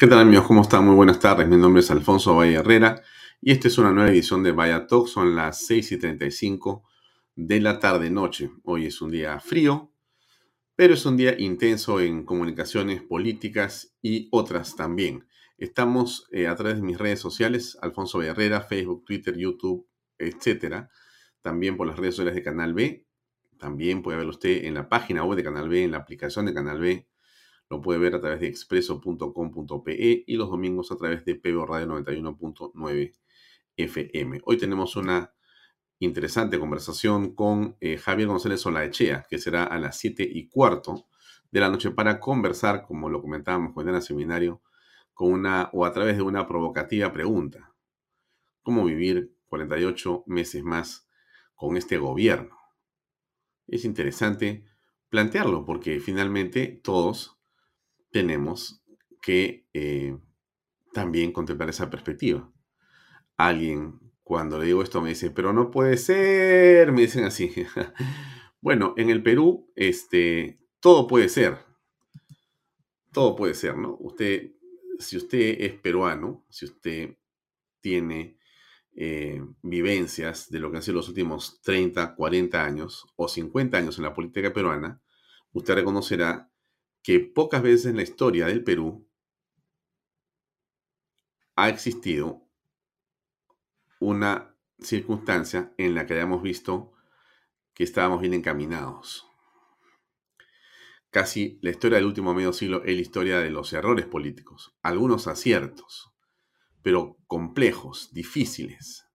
¿Qué tal amigos? ¿Cómo están? Muy buenas tardes. Mi nombre es Alfonso Valle Herrera y esta es una nueva edición de Vaya Talk. Son las 6 y 35 de la tarde-noche. Hoy es un día frío, pero es un día intenso en comunicaciones políticas y otras también. Estamos eh, a través de mis redes sociales, Alfonso Valle Herrera, Facebook, Twitter, YouTube, etcétera. También por las redes sociales de Canal B. También puede ver usted en la página web de Canal B, en la aplicación de Canal B lo puede ver a través de expreso.com.pe y los domingos a través de PBO Radio 91.9 FM. Hoy tenemos una interesante conversación con eh, Javier González Olaechea, que será a las 7 y cuarto de la noche para conversar, como lo comentábamos con el seminario, con una o a través de una provocativa pregunta. ¿Cómo vivir 48 meses más con este gobierno? Es interesante plantearlo porque finalmente todos tenemos que eh, también contemplar esa perspectiva. Alguien, cuando le digo esto, me dice, pero no puede ser, me dicen así. bueno, en el Perú, este, todo puede ser. Todo puede ser, ¿no? Usted, si usted es peruano, si usted tiene eh, vivencias de lo que han sido los últimos 30, 40 años o 50 años en la política peruana, usted reconocerá que pocas veces en la historia del Perú ha existido una circunstancia en la que hayamos visto que estábamos bien encaminados. Casi la historia del último medio siglo es la historia de los errores políticos, algunos aciertos, pero complejos, difíciles,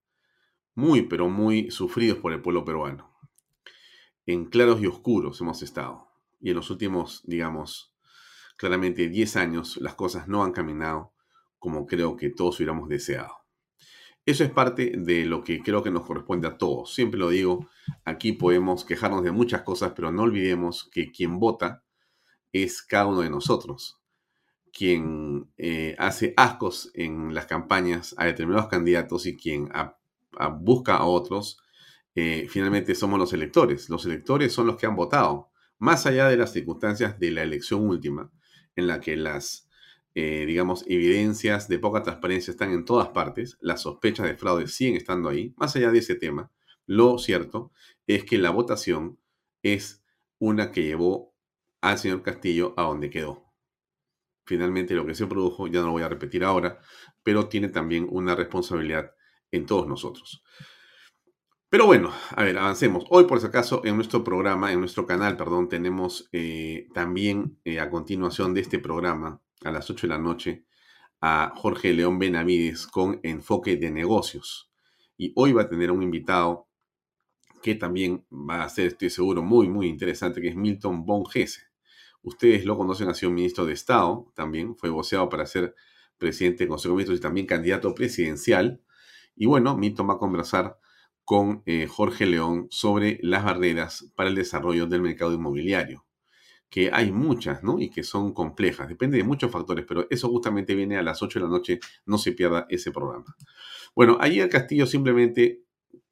muy, pero muy sufridos por el pueblo peruano. En claros y oscuros hemos estado y en los últimos, digamos, claramente 10 años, las cosas no han caminado como creo que todos hubiéramos deseado. Eso es parte de lo que creo que nos corresponde a todos. Siempre lo digo, aquí podemos quejarnos de muchas cosas, pero no olvidemos que quien vota es cada uno de nosotros. Quien eh, hace ascos en las campañas a determinados candidatos y quien busca a otros, eh, finalmente somos los electores. Los electores son los que han votado más allá de las circunstancias de la elección última, en la que las, eh, digamos, evidencias de poca transparencia están en todas partes, las sospechas de fraude siguen estando ahí, más allá de ese tema, lo cierto es que la votación es una que llevó al señor Castillo a donde quedó. Finalmente lo que se produjo, ya no lo voy a repetir ahora, pero tiene también una responsabilidad en todos nosotros. Pero bueno, a ver, avancemos. Hoy, por si acaso, en nuestro programa, en nuestro canal, perdón, tenemos eh, también eh, a continuación de este programa, a las 8 de la noche, a Jorge León Benavides con enfoque de negocios. Y hoy va a tener un invitado que también va a ser, estoy seguro, muy, muy interesante, que es Milton Von Gese. Ustedes lo conocen, ha sido ministro de Estado también, fue voceado para ser presidente del Consejo de Ministros y también candidato presidencial. Y bueno, Milton va a conversar con eh, Jorge León sobre las barreras para el desarrollo del mercado inmobiliario, que hay muchas, ¿no? Y que son complejas, depende de muchos factores, pero eso justamente viene a las 8 de la noche, no se pierda ese programa. Bueno, el Castillo simplemente,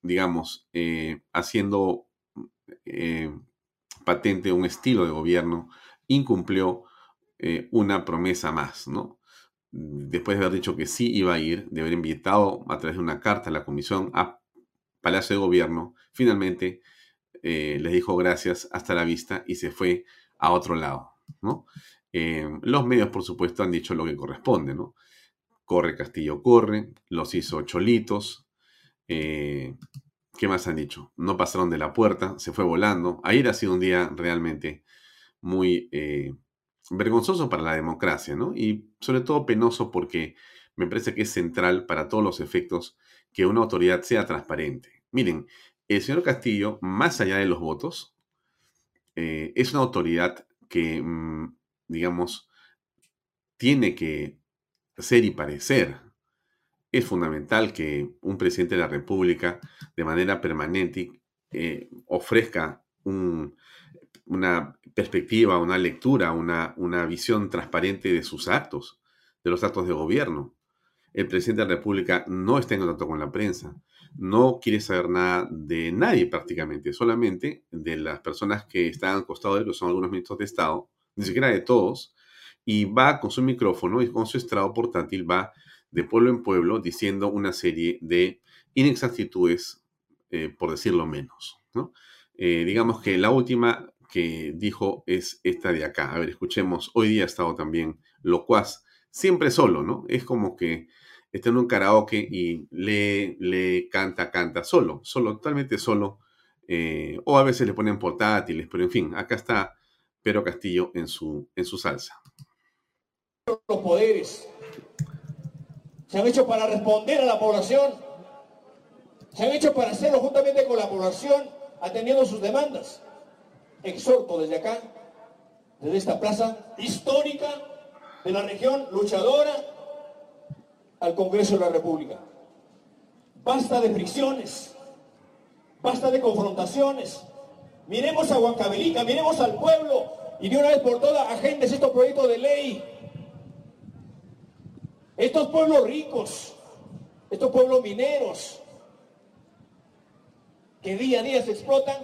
digamos, eh, haciendo eh, patente un estilo de gobierno, incumplió una promesa más, ¿no? Después de haber dicho que sí iba a ir, de haber invitado a través de una carta a la comisión a Palacio de Gobierno, finalmente eh, les dijo gracias, hasta la vista y se fue a otro lado. ¿no? Eh, los medios, por supuesto, han dicho lo que corresponde, ¿no? Corre Castillo, corre, los hizo cholitos. Eh, ¿Qué más han dicho? No pasaron de la puerta, se fue volando. Ayer ha sido un día realmente muy eh, vergonzoso para la democracia, ¿no? Y sobre todo penoso porque me parece que es central para todos los efectos que una autoridad sea transparente. Miren, el señor Castillo, más allá de los votos, eh, es una autoridad que, mm, digamos, tiene que ser y parecer. Es fundamental que un presidente de la República, de manera permanente, eh, ofrezca una perspectiva, una lectura, una, una visión transparente de sus actos, de los actos de gobierno. El presidente de la República no está en contacto con la prensa, no quiere saber nada de nadie prácticamente, solamente de las personas que están al costado de él, que son algunos ministros de Estado, ni siquiera de todos, y va con su micrófono y con su estrado portátil, va de pueblo en pueblo diciendo una serie de inexactitudes, eh, por decirlo menos. Eh, digamos que la última que dijo es esta de acá. A ver, escuchemos. Hoy día ha estado también locuaz, siempre solo, ¿no? Es como que está en un karaoke y le, le canta, canta solo, solo, totalmente solo. Eh, o a veces le ponen portátiles, pero en fin, acá está Pedro Castillo en su, en su salsa. Los poderes se han hecho para responder a la población, se han hecho para hacerlo juntamente con la población, atendiendo sus demandas. Exhorto desde acá, desde esta plaza histórica de la región luchadora, al Congreso de la República. Basta de fricciones, basta de confrontaciones. Miremos a Huancavelica, miremos al pueblo y de una vez por todas agendes estos proyectos de ley. Estos pueblos ricos, estos pueblos mineros, que día a día se explotan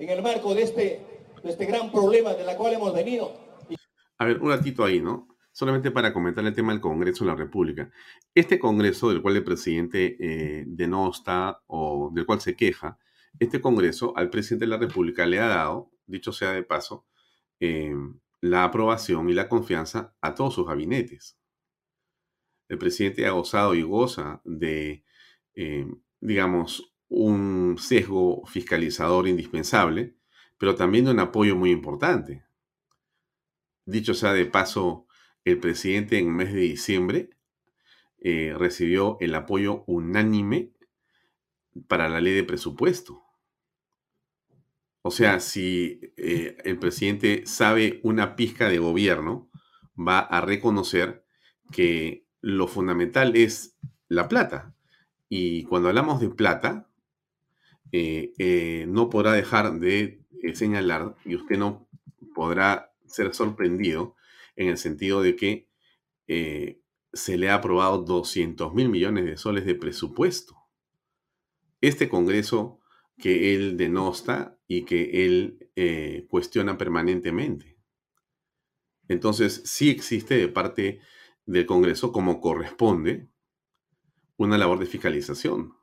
en el marco de este, de este gran problema de la cual hemos venido. A ver, un ratito ahí, ¿no? Solamente para comentar el tema del Congreso de la República. Este Congreso del cual el presidente eh, denosta o del cual se queja, este Congreso al presidente de la República le ha dado, dicho sea de paso, eh, la aprobación y la confianza a todos sus gabinetes. El presidente ha gozado y goza de, eh, digamos, un sesgo fiscalizador indispensable, pero también de un apoyo muy importante. Dicho sea de paso, el presidente en el mes de diciembre eh, recibió el apoyo unánime para la ley de presupuesto. O sea, si eh, el presidente sabe una pizca de gobierno, va a reconocer que lo fundamental es la plata. Y cuando hablamos de plata, eh, no podrá dejar de señalar, y usted no podrá ser sorprendido, en el sentido de que eh, se le ha aprobado 200 mil millones de soles de presupuesto. Este Congreso que él denosta y que él eh, cuestiona permanentemente. Entonces, sí existe de parte del Congreso, como corresponde, una labor de fiscalización.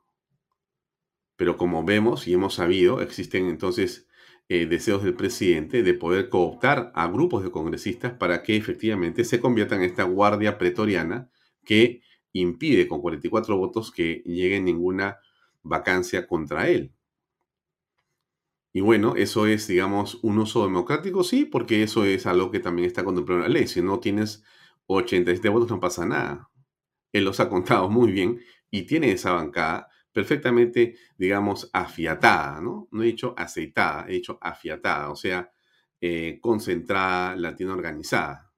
Pero como vemos y hemos sabido, existen entonces eh, deseos del presidente de poder cooptar a grupos de congresistas para que efectivamente se conviertan en esta guardia pretoriana que impide con 44 votos que llegue ninguna vacancia contra él. Y bueno, eso es, digamos, un uso democrático, sí, porque eso es algo que también está contemplado en la ley. Si no tienes 87 votos, no pasa nada. Él los ha contado muy bien y tiene esa bancada perfectamente, digamos, afiatada, ¿no? No he dicho aceitada, he dicho afiatada, o sea, eh, concentrada, latina organizada.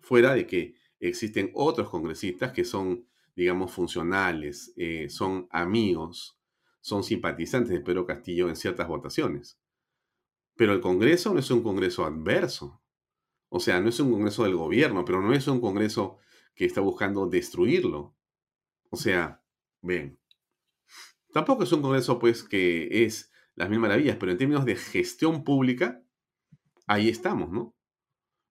Fuera de que existen otros congresistas que son, digamos, funcionales, eh, son amigos, son simpatizantes de Pedro Castillo en ciertas votaciones. Pero el Congreso no es un Congreso adverso. O sea, no es un Congreso del gobierno, pero no es un Congreso que está buscando destruirlo. O sea, Bien. Tampoco es un Congreso, pues, que es las mil maravillas, pero en términos de gestión pública, ahí estamos, ¿no?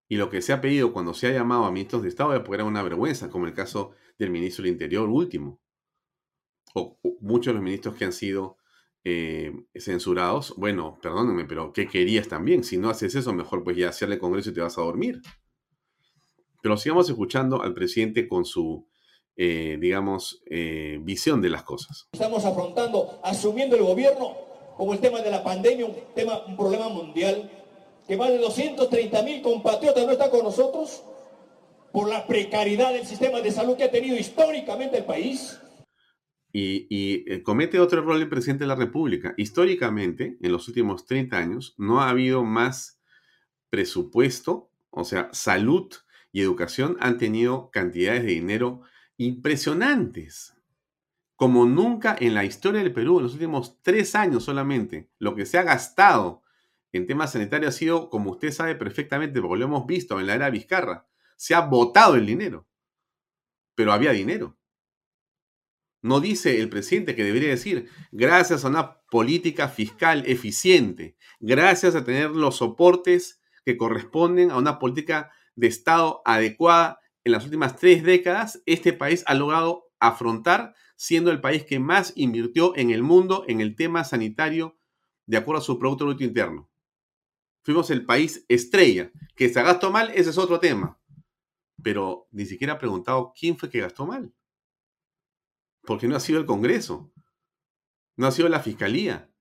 Y lo que se ha pedido cuando se ha llamado a ministros de Estado, era una vergüenza, como el caso del ministro del Interior último, o, muchos de los ministros que han sido eh, censurados, bueno, perdónenme, pero ¿qué querías también? Si no haces eso, mejor pues ya hacerle congreso y te vas a dormir. Pero sigamos escuchando al presidente con su, eh, digamos, eh, visión de las cosas. Estamos afrontando, asumiendo el gobierno como el tema de la pandemia, un, tema, un problema mundial, que más de 230 mil compatriotas no están con nosotros por la precariedad del sistema de salud que ha tenido históricamente el país y, eh, comete otro error el presidente de la República. Históricamente, en los últimos 30 años, no ha habido más presupuesto, o sea, salud y educación han tenido cantidades de dinero impresionantes. Como nunca en la historia del Perú, en los últimos tres años solamente, lo que se ha gastado en temas sanitarios ha sido, como usted sabe perfectamente, porque lo hemos visto en la era Vizcarra, se ha botado el dinero. Pero había dinero. No dice el presidente que debería decir, gracias a una política fiscal eficiente, gracias a tener los soportes que corresponden a una política de Estado adecuada en las últimas tres décadas, este país ha logrado afrontar siendo el país que más invirtió en el mundo en el tema sanitario de acuerdo a su Producto Bruto Interno. Fuimos el país estrella. Que se gastó mal, ese es otro tema. Pero ni siquiera ha preguntado quién fue que gastó mal porque no ha sido el Congreso, no ha sido la Fiscalía,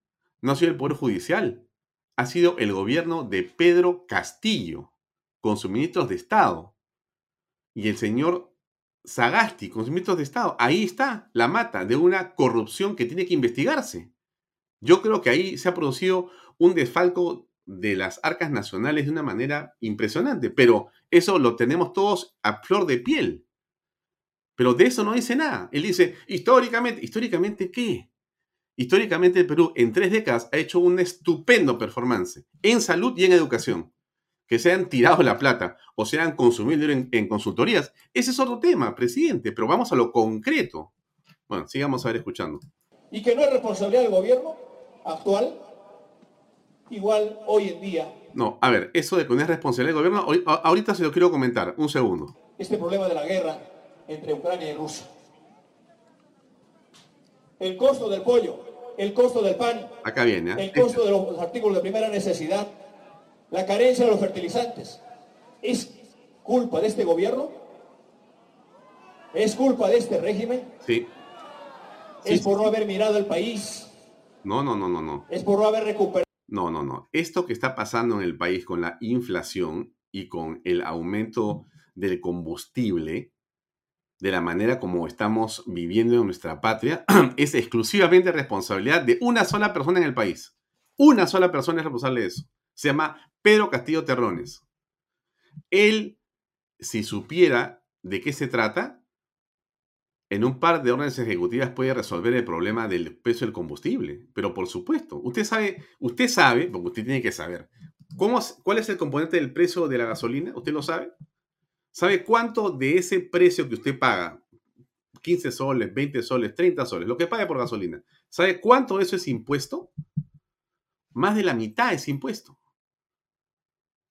no ha sido el Poder Judicial, ha sido el gobierno de Pedro Castillo, con sus ministros de Estado, y el señor Sagasti, con sus ministros de Estado. Ahí está la mata de una corrupción que tiene que investigarse. Yo creo que ahí se ha producido un desfalco de las arcas nacionales de una manera impresionante, pero eso lo tenemos todos a flor de piel. Pero de eso no dice nada. Él dice, históricamente, ¿históricamente qué? Históricamente el Perú en tres décadas ha hecho un estupendo performance en salud y en educación. Que se han tirado la plata o se han consumido en, en consultorías. Ese es otro tema, presidente, pero vamos a lo concreto. Bueno, sigamos a ver escuchando. Y que no es responsabilidad del gobierno actual, igual hoy en día. No, a ver, eso de que no es responsabilidad del gobierno, ahorita se lo quiero comentar. Un segundo. Este problema de la guerra entre Ucrania y Rusia. El costo del pollo, el costo del pan, Acá viene, ¿eh? el costo de los artículos de primera necesidad, la carencia de los fertilizantes. ¿Es culpa de este gobierno? ¿Es culpa de este régimen? Sí. ¿Es por no haber mirado el país? No, no, no, no, no. ¿Es por no haber recuperado? No, no, no. Esto que está pasando en el país con la inflación y con el aumento del combustible de la manera como estamos viviendo en nuestra patria es exclusivamente responsabilidad de una sola persona en el país. Una sola persona es responsable de eso. Se llama Pedro Castillo Terrones. Él, si supiera de qué se trata, en un par de órdenes ejecutivas puede resolver el problema del peso del combustible. Pero por supuesto, usted sabe, usted sabe, porque usted tiene que saber, ¿cómo, ¿cuál es el componente del precio de la gasolina? ¿Usted lo sabe? ¿Sabe cuánto de ese precio que usted paga? 15 soles, 20 soles, 30 soles, lo que pague por gasolina. ¿Sabe cuánto de eso es impuesto? Más de la mitad es impuesto.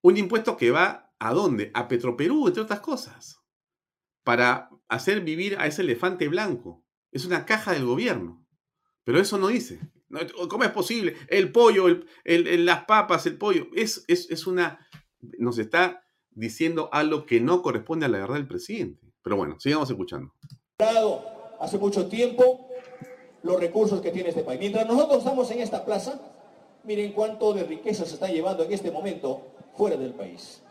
Un impuesto que va a dónde? A Petroperú, entre otras cosas. Para hacer vivir a ese elefante blanco. Es una caja del gobierno. Pero eso no dice. ¿Cómo es posible? El pollo, el, las papas, el pollo. Es, es, es una. Nos está diciendo algo que no corresponde a la verdad del presidente. Pero bueno, sigamos escuchando. Hace mucho tiempo los recursos que tiene este país. Mientras nosotros estamos en esta plaza, miren cuánto de riqueza se está llevando en este momento fuera del país.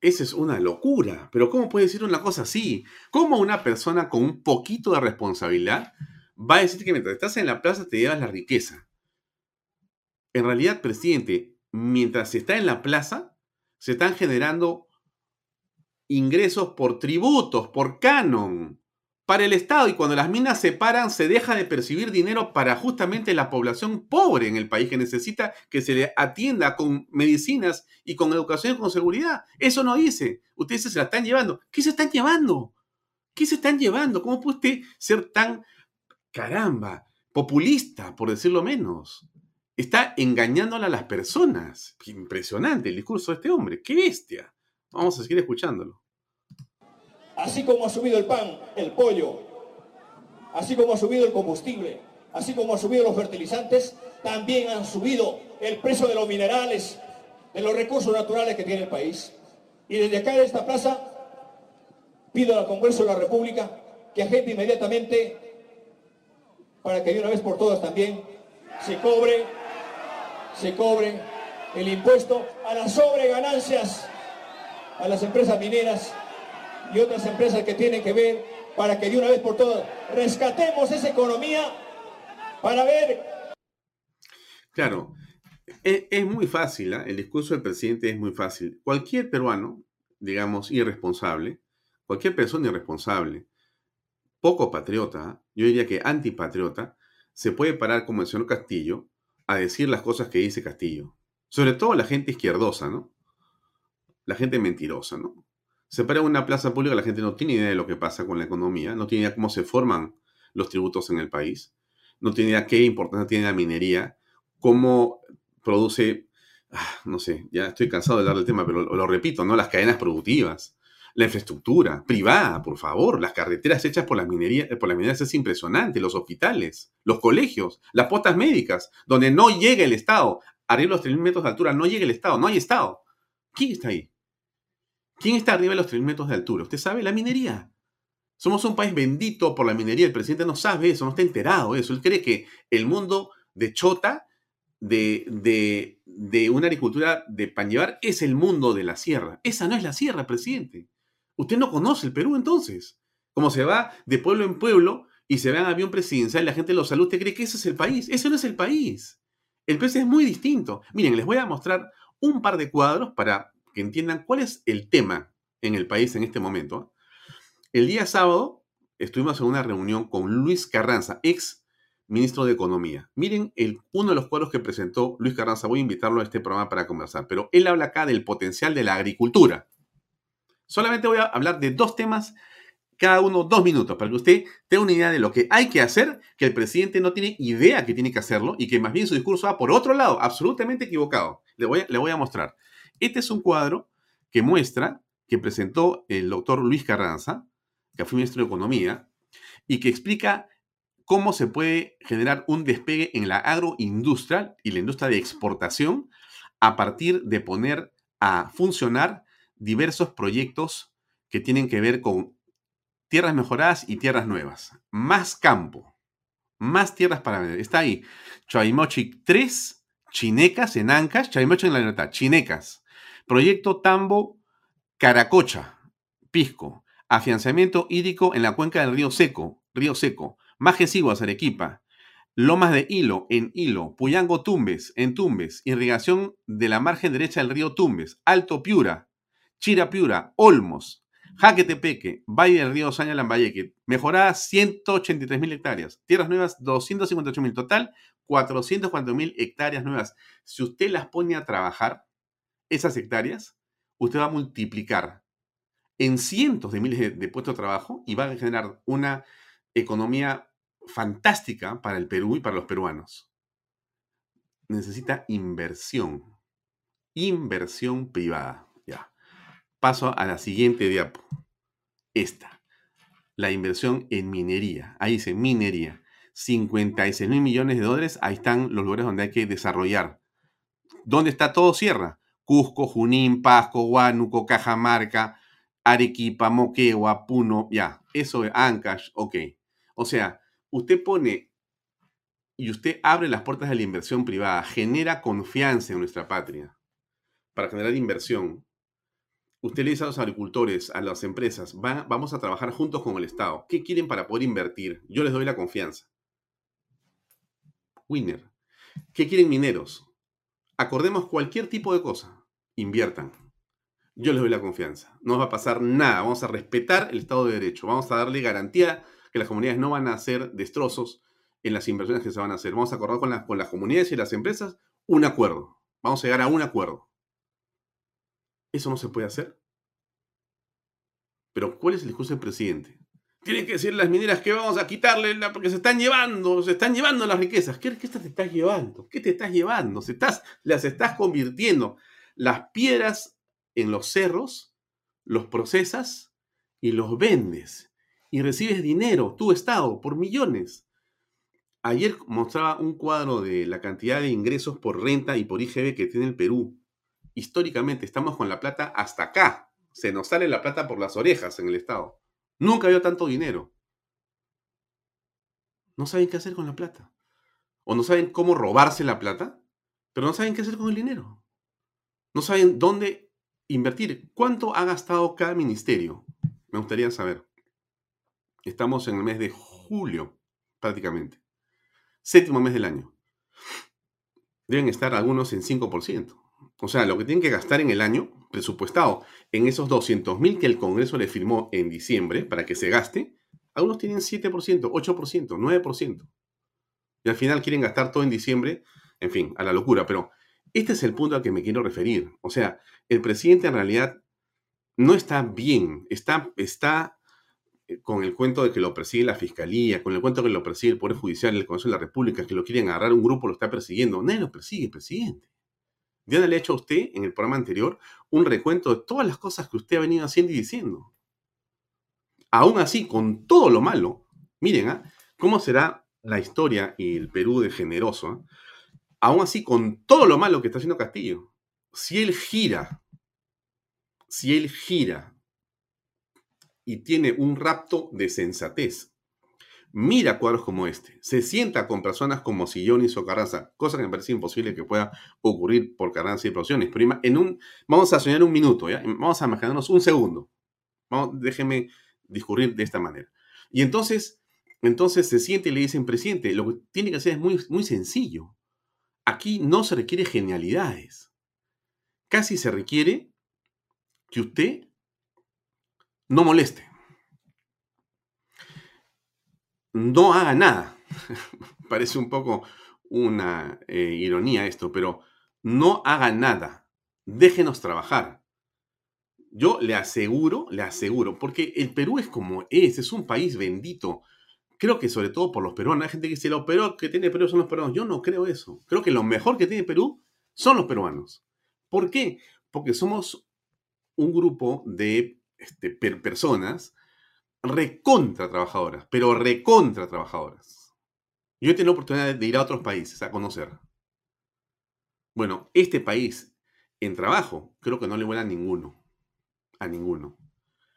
Esa es una locura, pero ¿cómo puede decir una cosa así? ¿Cómo una persona con un poquito de responsabilidad va a decir que mientras estás en la plaza te llevas la riqueza? En realidad, presidente, mientras se está en la plaza, se están generando ingresos por tributos, por canon, para el Estado. Y cuando las minas se paran, se deja de percibir dinero para justamente la población pobre en el país que necesita que se le atienda con medicinas y con educación y con seguridad. Eso no dice. Ustedes se la están llevando. ¿Qué se están llevando? ¿Qué se están llevando? ¿Cómo puede usted ser tan, caramba, populista, por decirlo menos? está engañándola a las personas. Impresionante el discurso de este hombre. ¡Qué bestia! Vamos a seguir escuchándolo. Así como ha subido el pan, el pollo, así como ha subido el combustible, así como han subido los fertilizantes, también han subido el precio de los minerales, de los recursos naturales que tiene el país. Y desde acá de esta plaza pido al Congreso de la República que agente inmediatamente para que de una vez por todas también se cobre, se cobre el impuesto a las sobreganancias a las empresas mineras y otras empresas que tienen que ver para que de una vez por todas rescatemos esa economía para ver. Claro, es, muy fácil, ¿eh? el discurso del presidente es muy fácil. Cualquier peruano, digamos, irresponsable, cualquier persona irresponsable, poco patriota, yo diría que antipatriota, se puede parar como el señor Castillo a decir las cosas que dice Castillo. Sobre todo la gente izquierdosa, ¿no? La gente mentirosa, ¿no? Se para una plaza pública, la gente no tiene idea de lo que pasa con la economía, no tiene idea cómo se forman los tributos en el país, no tiene idea qué importancia tiene la minería, cómo produce, ah, no sé, ya estoy cansado de hablar del tema, pero lo, repito, ¿no? Las cadenas productivas, la infraestructura privada, por favor, las carreteras hechas por las minerías, por las minerías es impresionante, los hospitales, los colegios, las postas médicas, donde no llega el Estado, arriba los 3.000 metros de altura, no llega el Estado, no hay Estado. ¿Quién está ahí? ¿Quién está arriba de los 3.000 metros de altura? ¿Usted sabe? La minería. Somos un país bendito por la minería. El presidente no sabe eso, no está enterado de eso. Él cree que el mundo de Chota de, de, una agricultura de pan llevar es el mundo de la sierra. Esa no es la sierra, presidente. Usted no conoce el Perú entonces. Como se va de pueblo en pueblo y se va en avión presidencial y la gente lo saluda, ¿usted cree que ese es el país? Ese no es el país. El país es muy distinto. Miren, les voy a mostrar un par de cuadros para que entiendan cuál es el tema en el país en este momento. El día sábado estuvimos en una reunión con Luis Carranza, ex ministro de Economía. Miren el, uno de los cuadros que presentó Luis Carranza. Voy a invitarlo a este programa para conversar, pero él habla acá del potencial de la agricultura. Solamente voy a hablar de dos temas, cada uno dos minutos, para que usted tenga una idea de lo que hay que hacer, que el presidente no tiene idea que tiene que hacerlo y que más bien su discurso va por otro lado, absolutamente equivocado. Le voy, le voy a mostrar. Este es un cuadro que muestra, que presentó el doctor Luis Carranza, que fue ministro de Economía, y que explica cómo se puede generar un despegue en la agroindustria y la industria de exportación a partir de poner a funcionar diversos proyectos que tienen que ver con tierras mejoradas y tierras nuevas. Más campo, más tierras para vender. Está ahí. Chaimochi 3, Chinecas en Ancas, Chaimochi en la libertad, Chinecas. Proyecto Tambo Caracocha, Pisco. Afianzamiento hídrico en la cuenca del río Seco, Río Seco. Majesiguas, Arequipa. Lomas de Hilo, en Hilo. Puyango, Tumbes, en Tumbes. Irrigación de la margen derecha del río Tumbes. Alto Piura. Chira Piura. Olmos. Jaquetepeque. Valle del río Saña, Lambayeque. Mejorada 183 mil hectáreas. Tierras nuevas 258 mil. Total 440 mil hectáreas nuevas. Si usted las pone a trabajar, esas hectáreas, usted va a multiplicar en cientos de miles de puestos de trabajo y va a generar una economía fantástica para el Perú y para los peruanos. Necesita inversión. Inversión privada. Ya. Paso a la siguiente diapo. Esta. La inversión en minería. Ahí dice minería. 56 mil millones de dólares. Ahí están los lugares donde hay que desarrollar. ¿Dónde está todo? Sierra. Cusco, Junín, Pasco, Huánuco, Cajamarca, Arequipa, Moquegua, Puno. Ya. Eso es Ancash. Ok. O sea, usted pone y usted abre las puertas de la inversión privada, genera confianza en nuestra patria para generar inversión. Usted le dice a los agricultores, a las empresas, vamos a trabajar juntos con el Estado. ¿Qué quieren para poder invertir? Yo les doy la confianza. Winner. ¿Qué quieren mineros? Acordemos cualquier tipo de cosa. Inviertan. Yo les doy la confianza. No va a pasar nada. Vamos a respetar el Estado de Derecho. Vamos a darle garantía que las comunidades no van a hacer destrozos en las inversiones que se van a hacer. Vamos a acordar con, con las comunidades y las empresas un acuerdo. Vamos a llegar a un acuerdo. ¿Eso no se puede hacer? Pero ¿cuál es el discurso del presidente? Tienen que decir las mineras que vamos a quitarle porque se están llevando, se están llevando las riquezas. ¿Qué, qué te estás llevando? ¿Qué te estás llevando? Se estás, las estás convirtiendo. Las piedras en los cerros los procesas y los vendes y recibes dinero, tu Estado, por millones. Ayer mostraba un cuadro de la cantidad de ingresos por renta y por IGB que tiene el Perú. Históricamente estamos con la plata hasta acá. Se nos sale la plata por las orejas en el Estado. Nunca había tanto dinero. No saben qué hacer con la plata. O no saben cómo robarse la plata, pero no saben qué hacer con el dinero. No saben dónde invertir. ¿Cuánto ha gastado cada ministerio? Me gustaría saber. Estamos en el mes de julio, prácticamente. Séptimo mes del año. Deben estar algunos en 5%. O sea, lo que tienen que gastar en el año, presupuestado en esos 200 mil que el Congreso le firmó en diciembre para que se gaste, algunos tienen 7%, 8%, 9%. Y al final quieren gastar todo en diciembre, en fin, a la locura. Pero este es el punto al que me quiero referir. O sea, el presidente en realidad no está bien, está, está eh, con el cuento de que lo persigue la fiscalía, con el cuento de que lo persigue el Poder Judicial, el Consejo de la República, que lo quieren agarrar, un grupo lo está persiguiendo. Nadie lo persigue, presidente. Diana le ha hecho a usted en el programa anterior un recuento de todas las cosas que usted ha venido haciendo y diciendo. Aún así, con todo lo malo, miren, ¿ah? ¿cómo será la historia y el Perú de generoso? ¿ah? Aún así, con todo lo malo que está haciendo Castillo, si él gira, si él gira y tiene un rapto de sensatez, mira cuadros como este, se sienta con personas como Sillonis o Carranza, cosa que me parece imposible que pueda ocurrir por Carranza y Prociones. Pero en un, vamos a soñar un minuto, ¿ya? vamos a imaginarnos un segundo. Vamos, déjeme discurrir de esta manera. Y entonces, entonces se siente y le dicen, presidente, lo que tiene que hacer es muy, muy sencillo. Aquí no se requiere genialidades. Casi se requiere que usted no moleste. No haga nada. Parece un poco una eh, ironía esto, pero no haga nada. Déjenos trabajar. Yo le aseguro, le aseguro, porque el Perú es como es, es un país bendito. Creo que sobre todo por los peruanos. Hay gente que dice, lo peor que tiene Perú son los peruanos. Yo no creo eso. Creo que lo mejor que tiene Perú son los peruanos. ¿Por qué? Porque somos un grupo de este, personas recontra trabajadoras, pero recontra trabajadoras. Yo he tenido la oportunidad de ir a otros países a conocer. Bueno, este país en trabajo creo que no le vuela a ninguno a ninguno.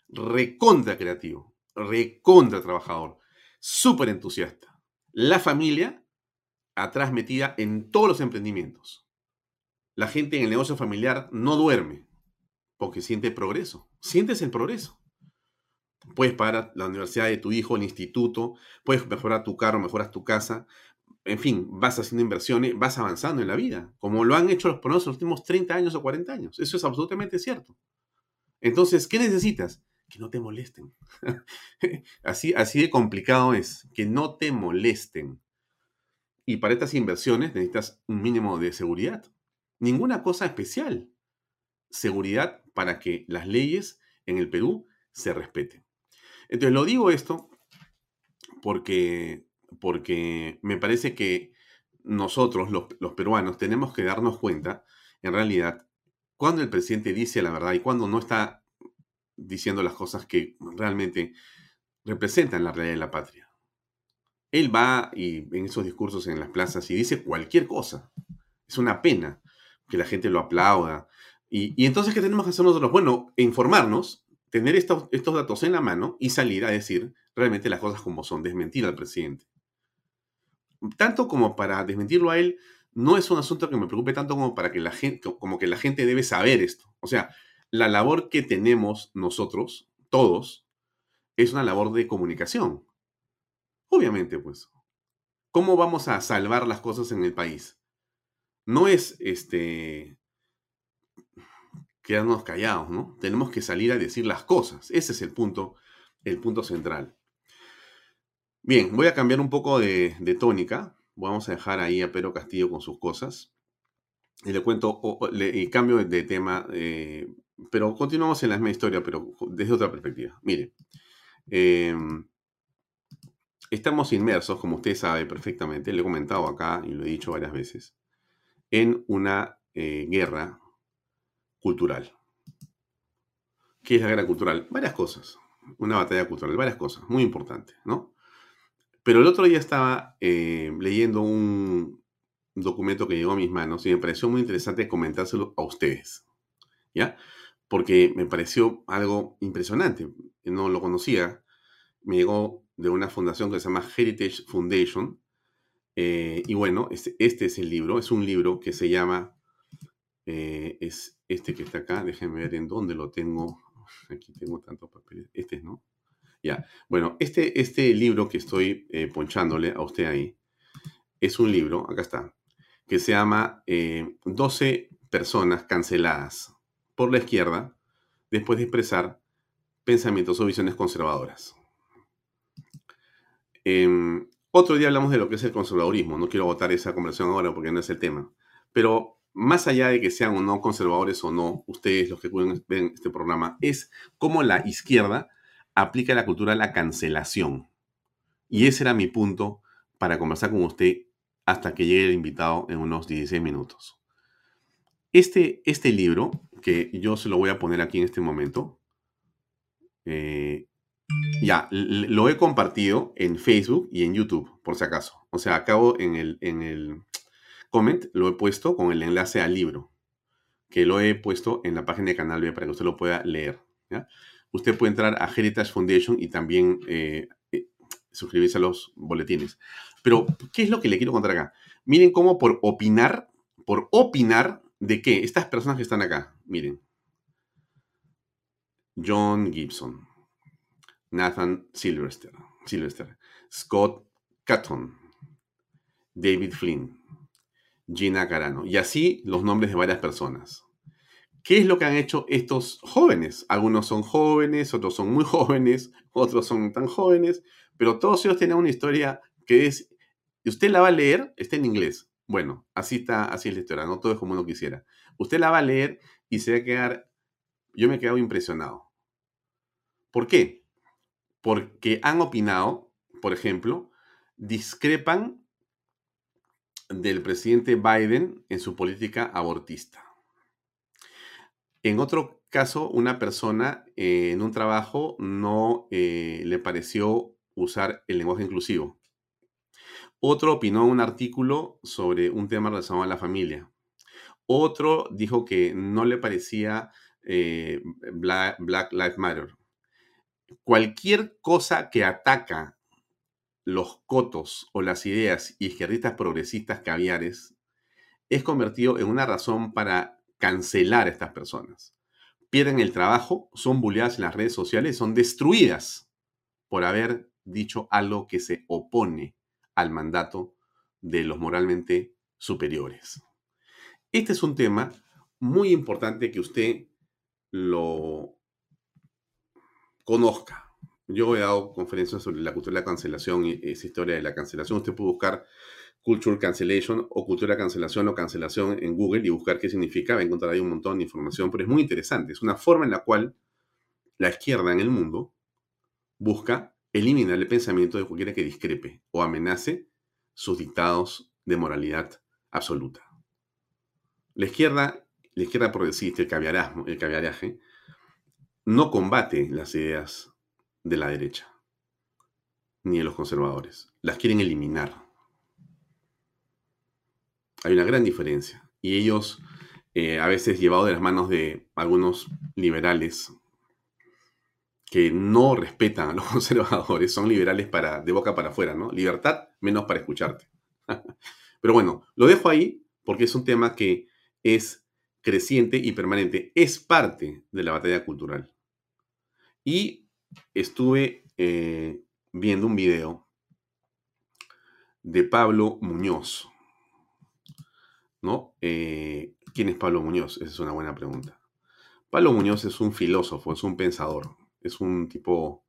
Recontra creativo, recontra trabajador, súper entusiasta. La familia atrás metida en todos los emprendimientos. La gente en el negocio familiar no duerme porque siente progreso. Sientes el progreso. Puedes pagar la universidad de tu hijo, el instituto, puedes mejorar tu carro, mejoras tu casa. En fin, vas haciendo inversiones, vas avanzando en la vida, como lo han hecho los en los últimos 30 años o 40 años. Eso es absolutamente cierto. Entonces, ¿qué necesitas? Que no te molesten. así, así de complicado es, que no te molesten. Y para estas inversiones necesitas un mínimo de seguridad. Ninguna cosa especial. Seguridad para que las leyes en el Perú se respeten. Entonces, lo digo esto porque, porque me parece que nosotros, los, los peruanos, tenemos que darnos cuenta, en realidad, cuando el presidente dice la verdad y cuando no está diciendo las cosas que realmente representan la realidad de la patria. Él va y en esos discursos en las plazas y dice cualquier cosa. Es una pena que la gente lo aplauda. Y, entonces, ¿qué tenemos que hacer nosotros? Bueno, informarnos, tener estos, datos en la mano y salir a decir realmente las cosas como son, desmentir al presidente. Tanto como para desmentirlo a él, no es un asunto que me preocupe tanto como para que la gente, como que la gente debe saber esto. O sea, la labor que tenemos nosotros, todos, es una labor de comunicación. Obviamente, pues. ¿Cómo vamos a salvar las cosas en el país? No es este quedarnos callados, ¿no? Tenemos que salir a decir las cosas. Ese es el punto, el punto central. Bien, voy a cambiar un poco de, tónica Vamos a dejar ahí a Pedro Castillo con sus cosas. Y le cuento, y cambio de tema, eh, pero continuamos en la misma historia, pero desde otra perspectiva. Mire, em, estamos inmersos, como usted sabe perfectamente, le he comentado acá y lo he dicho varias veces, en una eh, guerra cultural. ¿Qué es la guerra cultural? Varias cosas. Una batalla cultural, varias cosas, muy importantes, ¿no? Pero el otro día estaba eh, leyendo un documento que llegó a mis manos y me pareció muy interesante comentárselo a ustedes, ¿ya? Porque me pareció algo impresionante. No lo conocía. Me llegó de una fundación que se llama Heritage Foundation. Eh, y bueno, este, este, es el libro. Es un libro que se llama, eh, es este que está acá. Déjenme ver en dónde lo tengo. Aquí tengo tantos papeles. Este es, ¿no? Ya. Bueno, este, este libro que estoy eh, ponchándole a usted ahí es un libro, acá está, que se llama 12 eh, personas canceladas por la izquierda después de expresar pensamientos o visiones conservadoras. Em, otro día hablamos de lo que es el conservadurismo. No quiero votar esa conversación ahora porque no es el tema. Pero más allá de que sean o no conservadores o no, ustedes los que ven este programa, es cómo la izquierda aplica la cultura de la cancelación. Y ese era mi punto para conversar con usted hasta que llegue el invitado en unos 16 minutos. Este, este libro, que yo se lo voy a poner aquí en este momento, eh, ya, lo he compartido en Facebook y en YouTube, por si acaso. O sea, acabo en el, en el lo he puesto con el enlace al libro, que lo he puesto en la página de Canal B para que usted lo pueda leer. usted puede entrar a Heritage Foundation y también eh, eh, suscribirse a los boletines. Pero, ¿qué es lo que le quiero contar acá? Miren cómo por opinar, por opinar de qué, estas personas que están acá, miren. John Gibson, Nathan Sylvester, Sylvester Scott Catton, David Flynn, Gina Carano, y así los nombres de varias personas. ¿Qué es lo que han hecho estos jóvenes? Algunos son jóvenes, otros son muy jóvenes, otros son tan jóvenes, pero todos ellos tienen una historia que es, usted la va a leer, está en inglés. Bueno, así está, así es la historia, no todo es como uno quisiera. Usted la va a leer y se va a quedar, yo me he quedado impresionado. ¿Por qué? Porque han opinado, por ejemplo, discrepan del presidente Biden en su política abortista. En otro caso, una persona eh, en un trabajo no eh, le pareció usar el lenguaje inclusivo. Otro opinó un artículo sobre un tema relacionado a la familia. Otro dijo que no le parecía eh, Black, Black Lives Matter. Cualquier cosa que ataca los cotos o las ideas izquierdistas progresistas caviares es convertido en una razón para cancelar a estas personas. Pierden el trabajo, son bulleadas en las redes sociales, son destruidas por haber dicho algo que se opone al mandato de los moralmente superiores. Este es un tema muy importante que usted lo conozca. Yo he dado conferencias sobre la cultura de la cancelación y esa historia de la cancelación. Usted puede buscar Culture Cancellation o Cultura Cancelación o Cancelación en Google y buscar qué significa, va a encontrar ahí un montón de información, pero es muy interesante. Es una forma en la cual la izquierda en el mundo busca eliminar el pensamiento de cualquiera que discrepe o amenace sus dictados de moralidad absoluta. La izquierda, la izquierda progresista, el caviarasmo, el caviaraje, no combate las ideas de la derecha ni de los conservadores. Las quieren eliminar. Hay una gran diferencia. Y ellos, eh, a veces llevados de las manos de algunos liberales que no respetan a los conservadores, son liberales para, de boca para afuera, ¿no? Libertad menos para escucharte. Pero bueno, lo dejo ahí porque es un tema que es creciente y permanente. Es parte de la batalla cultural. Y estuve eh, viendo un video de Pablo Muñoz. ¿no? Eh, ¿Quién es Pablo Muñoz? Esa es una buena pregunta. Pablo Muñoz es un filósofo, es un pensador, es un tipo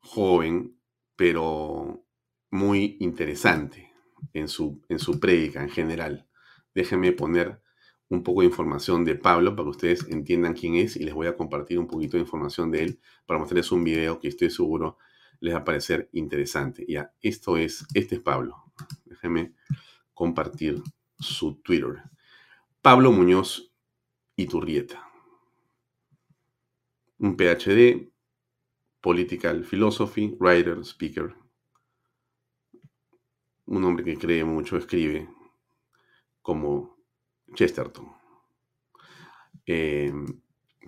joven, pero muy interesante en su, en su prédica en general. Déjenme poner un poco de información de Pablo para que ustedes entiendan quién es y les voy a compartir un poquito de información de él para mostrarles un video que estoy seguro les va a parecer interesante. Ya, esto es, este es Pablo. Déjenme compartir su Twitter. Pablo Muñoz Iturrieta. Un PhD, Political Philosophy, Writer, Speaker. un hombre que cree mucho, escribe como Chesterton. Eh,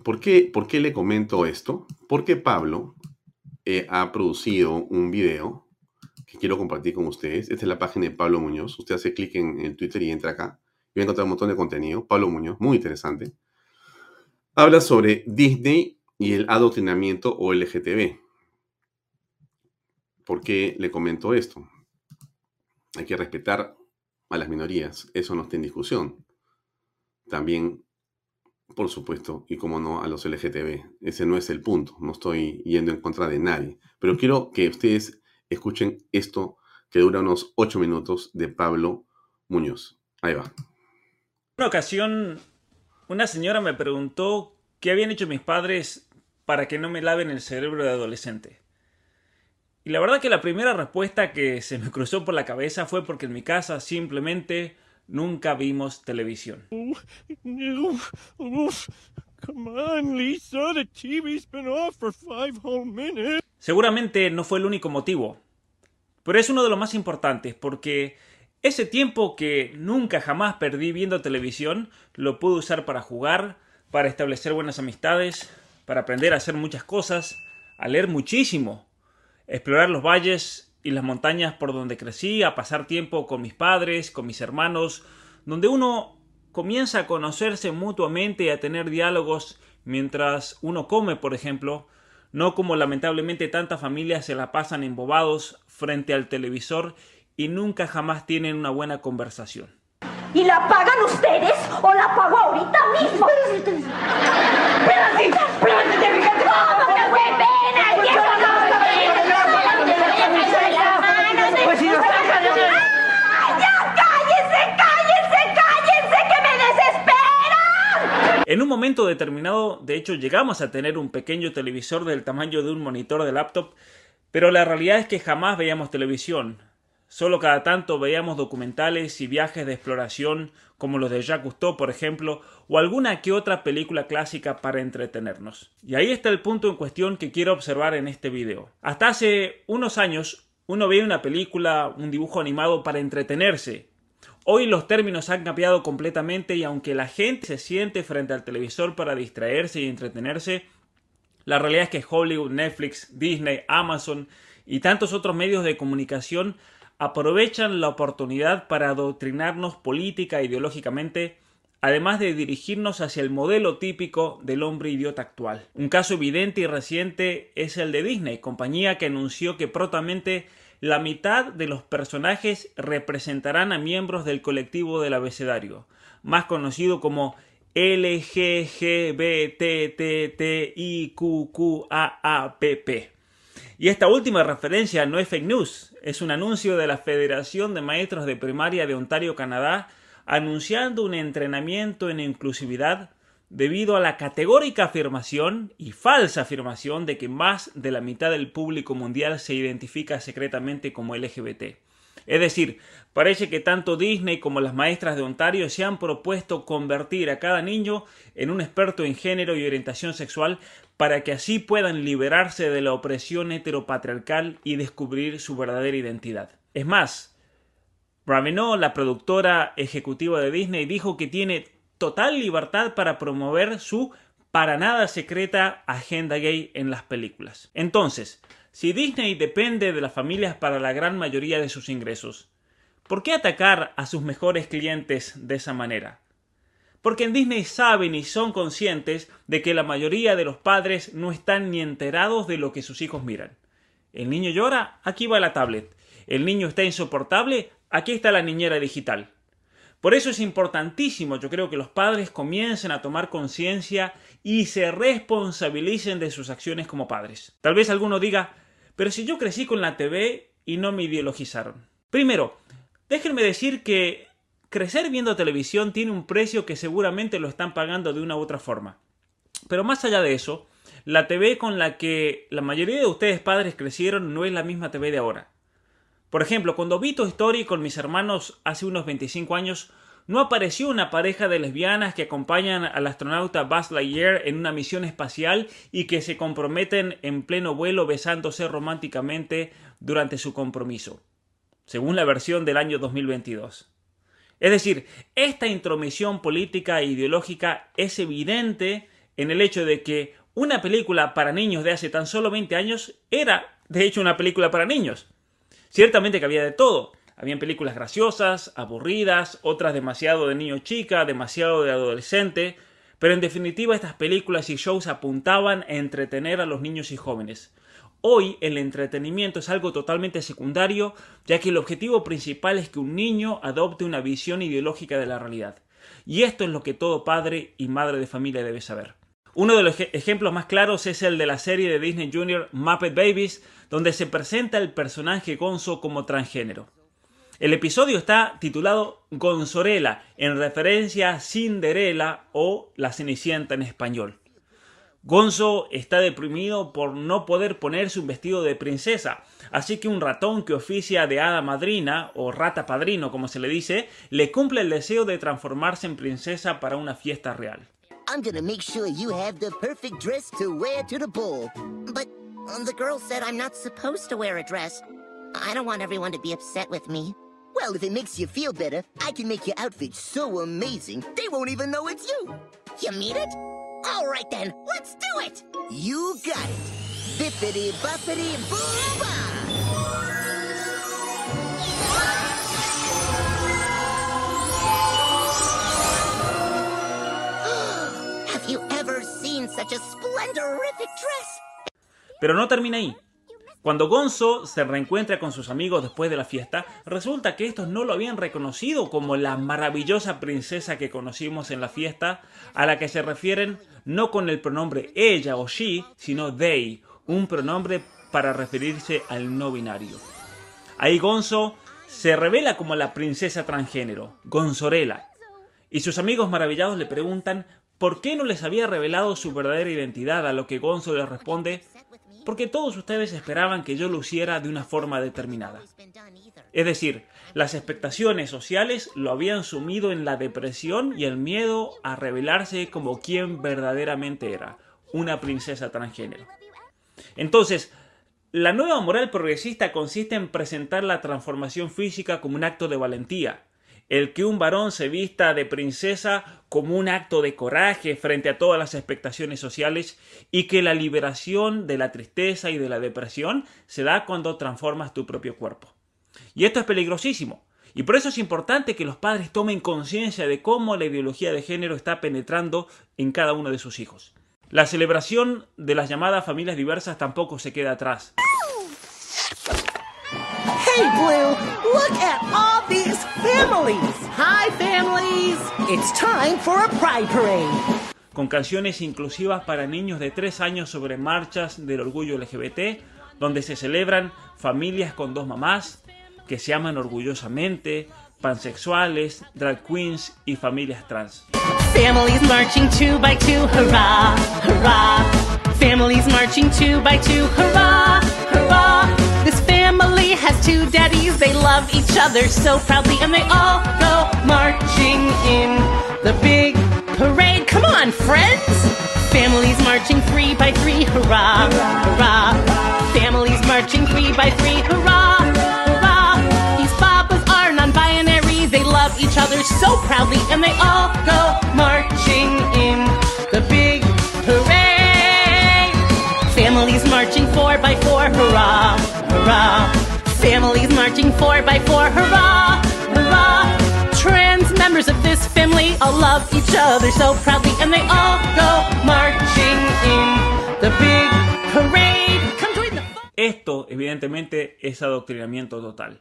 ¿por, qué, ¿Por qué le comento esto? Porque Pablo eh, ha producido un video que quiero compartir con ustedes. Esta es la página de Pablo Muñoz. Usted hace clic en el Twitter y entra acá. Y va a encontrar un montón de contenido. Pablo Muñoz, muy interesante. Habla sobre Disney y el adoctrinamiento o LGTB. ¿Por qué le comento esto? Hay que respetar a las minorías. Eso no está en discusión. También por supuesto, y como no, a los LGTB. Ese no es el punto, no estoy yendo en contra de nadie. Pero quiero que ustedes escuchen esto que dura unos ocho minutos de Pablo Muñoz. Ahí va. Una ocasión, una señora me preguntó qué habían hecho mis padres para que no me laven el cerebro de adolescente. Y la verdad que la primera respuesta que se me cruzó por la cabeza fue porque en mi casa simplemente Nunca vimos televisión. Seguramente no fue el único motivo, pero es uno de los más importantes porque ese tiempo que nunca jamás perdí viendo televisión lo pude usar para jugar, para establecer buenas amistades, para aprender a hacer muchas cosas, a leer muchísimo, explorar los valles y las montañas por donde crecí, a pasar tiempo con mis padres, con mis hermanos, donde uno comienza a conocerse mutuamente y a tener diálogos mientras uno come, por ejemplo, no como lamentablemente tantas familias se la pasan embobados frente al televisor y nunca jamás tienen una buena conversación. ¿Y la pagan ustedes o la pago ahorita mismo? En un momento determinado, de hecho, llegamos a tener un pequeño televisor del tamaño de un monitor de laptop, pero la realidad es que jamás veíamos televisión. Solo cada tanto veíamos documentales y viajes de exploración como los de Jacques Cousteau, por ejemplo, o alguna que otra película clásica para entretenernos. Y ahí está el punto en cuestión que quiero observar en este video. Hasta hace unos años uno veía una película, un dibujo animado para entretenerse, Hoy los términos han cambiado completamente y aunque la gente se siente frente al televisor para distraerse y entretenerse, la realidad es que Hollywood, Netflix, Disney, Amazon y tantos otros medios de comunicación aprovechan la oportunidad para adoctrinarnos política e ideológicamente, además de dirigirnos hacia el modelo típico del hombre idiota actual. Un caso evidente y reciente es el de Disney, compañía que anunció que prontamente la mitad de los personajes representarán a miembros del colectivo del abecedario, más conocido como LGGBTTTIQQAAPP. Y esta última referencia no es fake news, es un anuncio de la Federación de Maestros de Primaria de Ontario, Canadá, anunciando un entrenamiento en inclusividad debido a la categórica afirmación y falsa afirmación de que más de la mitad del público mundial se identifica secretamente como LGBT. Es decir, parece que tanto Disney como las maestras de Ontario se han propuesto convertir a cada niño en un experto en género y orientación sexual para que así puedan liberarse de la opresión heteropatriarcal y descubrir su verdadera identidad. Es más, Ravenel, la productora ejecutiva de Disney, dijo que tiene total libertad para promover su para nada secreta agenda gay en las películas. Entonces, si Disney depende de las familias para la gran mayoría de sus ingresos, ¿por qué atacar a sus mejores clientes de esa manera? Porque en Disney saben y son conscientes de que la mayoría de los padres no están ni enterados de lo que sus hijos miran. El niño llora, aquí va la tablet. El niño está insoportable, aquí está la niñera digital. Por eso es importantísimo, yo creo que los padres comiencen a tomar conciencia y se responsabilicen de sus acciones como padres. Tal vez alguno diga, pero si yo crecí con la TV y no me ideologizaron. Primero, déjenme decir que crecer viendo televisión tiene un precio que seguramente lo están pagando de una u otra forma. Pero más allá de eso, la TV con la que la mayoría de ustedes padres crecieron no es la misma TV de ahora. Por ejemplo, cuando vi Toy Story con mis hermanos hace unos 25 años, no apareció una pareja de lesbianas que acompañan al astronauta Buzz Lightyear en una misión espacial y que se comprometen en pleno vuelo besándose románticamente durante su compromiso. según la versión del año 2022. Es decir, esta intromisión política e ideológica es evidente en el hecho de que una película para niños de hace tan solo 20 años era, de hecho, una película para niños. Ciertamente que había de todo. Habían películas graciosas, aburridas, otras demasiado de niño chica, demasiado de adolescente, pero en definitiva estas películas y shows apuntaban a entretener a los niños y jóvenes. Hoy el entretenimiento es algo totalmente secundario, ya que el objetivo principal es que un niño adopte una visión ideológica de la realidad. Y esto es lo que todo padre y madre de familia debe saber. Uno de los ejemplos más claros es el de la serie de Disney Junior Muppet Babies, donde se presenta el personaje Gonzo como transgénero. El episodio está titulado Gonzorela, en referencia a Cinderella o La Cenicienta en español. Gonzo está deprimido por no poder ponerse un vestido de princesa, así que un ratón que oficia de hada madrina o rata padrino como se le dice, le cumple el deseo de transformarse en princesa para una fiesta real. I'm gonna make sure you have the perfect dress to wear to the ball. But um, the girl said I'm not supposed to wear a dress. I don't want everyone to be upset with me. Well, if it makes you feel better, I can make your outfit so amazing, they won't even know it's you. You mean it? All right then, let's do it! You got it! Bippity boppity booba! Have you ever seen such a splendorific dress? Pero no termina ahí. Cuando Gonzo se reencuentra con sus amigos después de la fiesta, resulta que estos no lo habían reconocido como la maravillosa princesa que conocimos en la fiesta, a la que se refieren no con el pronombre ella o she, sino they, un pronombre para referirse al no binario. Ahí Gonzo se revela como la princesa transgénero, Gonzorela, y sus amigos maravillados le preguntan por qué no les había revelado su verdadera identidad, a lo que Gonzo les responde porque todos ustedes esperaban que yo lo hiciera de una forma determinada. Es decir, las expectaciones sociales lo habían sumido en la depresión y el miedo a revelarse como quien verdaderamente era, una princesa transgénero. Entonces, la nueva moral progresista consiste en presentar la transformación física como un acto de valentía, el que un varón se vista de princesa como un acto de coraje frente a todas las expectaciones sociales y que la liberación de la tristeza y de la depresión se da cuando transformas tu propio cuerpo. Y esto es peligrosísimo. Y por eso es importante que los padres tomen conciencia de cómo la ideología de género está penetrando en cada uno de sus hijos. La celebración de las llamadas familias diversas tampoco se queda atrás. Hey Blue, look at all these families. Hi families. It's time for a pride parade. Con canciones inclusivas para niños de 3 años sobre marchas del orgullo LGBT, donde se celebran familias con dos mamás que se aman orgullosamente, pansexuales, drag queens y familias trans. Families marching two by two, hurrah, hurrah. Families marching two by two, hurrah, hurrah. Family has two daddies, they love each other so proudly, and they all go marching in the big parade. Come on, friends! Families marching three by three, hurrah, hurrah. Families marching three by three, hurrah, hurrah. These papas are non binary, they love each other so proudly, and they all go marching in the big. Families marching four by four, hurrah hurrah. Families marching four by four, hurrah, hurrah. Trans members of this family all love each other so proudly, and they all go marching in the big parade. Come join the Esto, evidentemente, es adoctrinamiento total.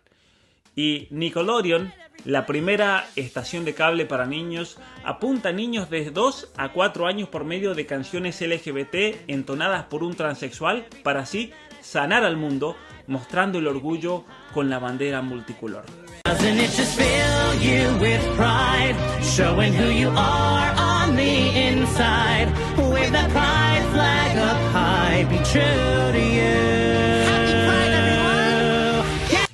Y Nickelodeon, la primera estación de cable para niños, apunta a niños de 2 a 4 años por medio de canciones LGBT entonadas por un transexual para así sanar al mundo mostrando el orgullo con la bandera multicolor.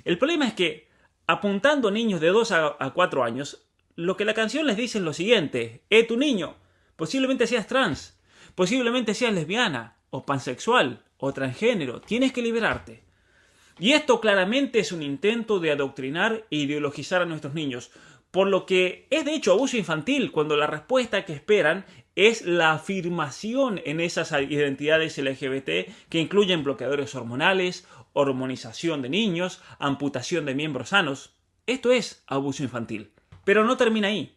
El problema es que, apuntando niños de 2 a 4 años, lo que la canción les dice es lo siguiente, eh tu niño, posiblemente seas trans, posiblemente seas lesbiana, o pansexual, o transgénero, tienes que liberarte. Y esto claramente es un intento de adoctrinar e ideologizar a nuestros niños, por lo que es de hecho abuso infantil cuando la respuesta que esperan es la afirmación en esas identidades LGBT que incluyen bloqueadores hormonales, hormonización de niños, amputación de miembros sanos. Esto es abuso infantil. Pero no termina ahí.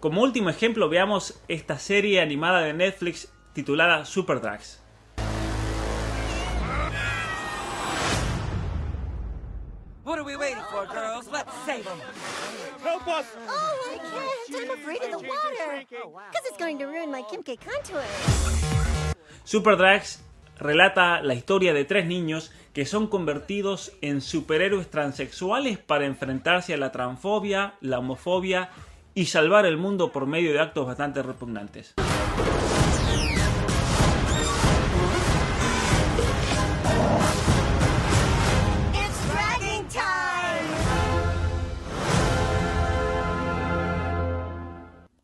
Como último ejemplo veamos esta serie animada de Netflix titulada Super Drags. What are we waiting for, girls? Let's save them. Help us! Oh, I can't. I'm afraid of the water. Because it's going to ruin my Kimke contour. Super Drags relata la historia de tres niños que son convertidos en superhéroes transexuales para enfrentarse a la transfobia, la homofobia y salvar el mundo por medio de actos bastante repugnantes.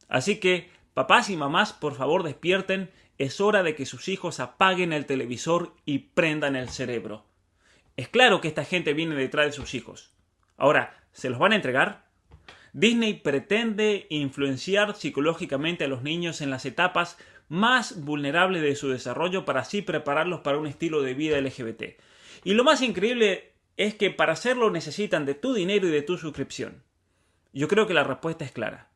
Así que, papás y mamás, por favor despierten, es hora de que sus hijos apaguen el televisor y prendan el cerebro. Es claro que esta gente viene detrás de sus hijos. Ahora, ¿se los van a entregar? Disney pretende influenciar psicológicamente a los niños en las etapas más vulnerables de su desarrollo para así prepararlos para un estilo de vida LGBT. Y lo más increíble es que para hacerlo necesitan de tu dinero y de tu suscripción. Yo creo que la respuesta es clara.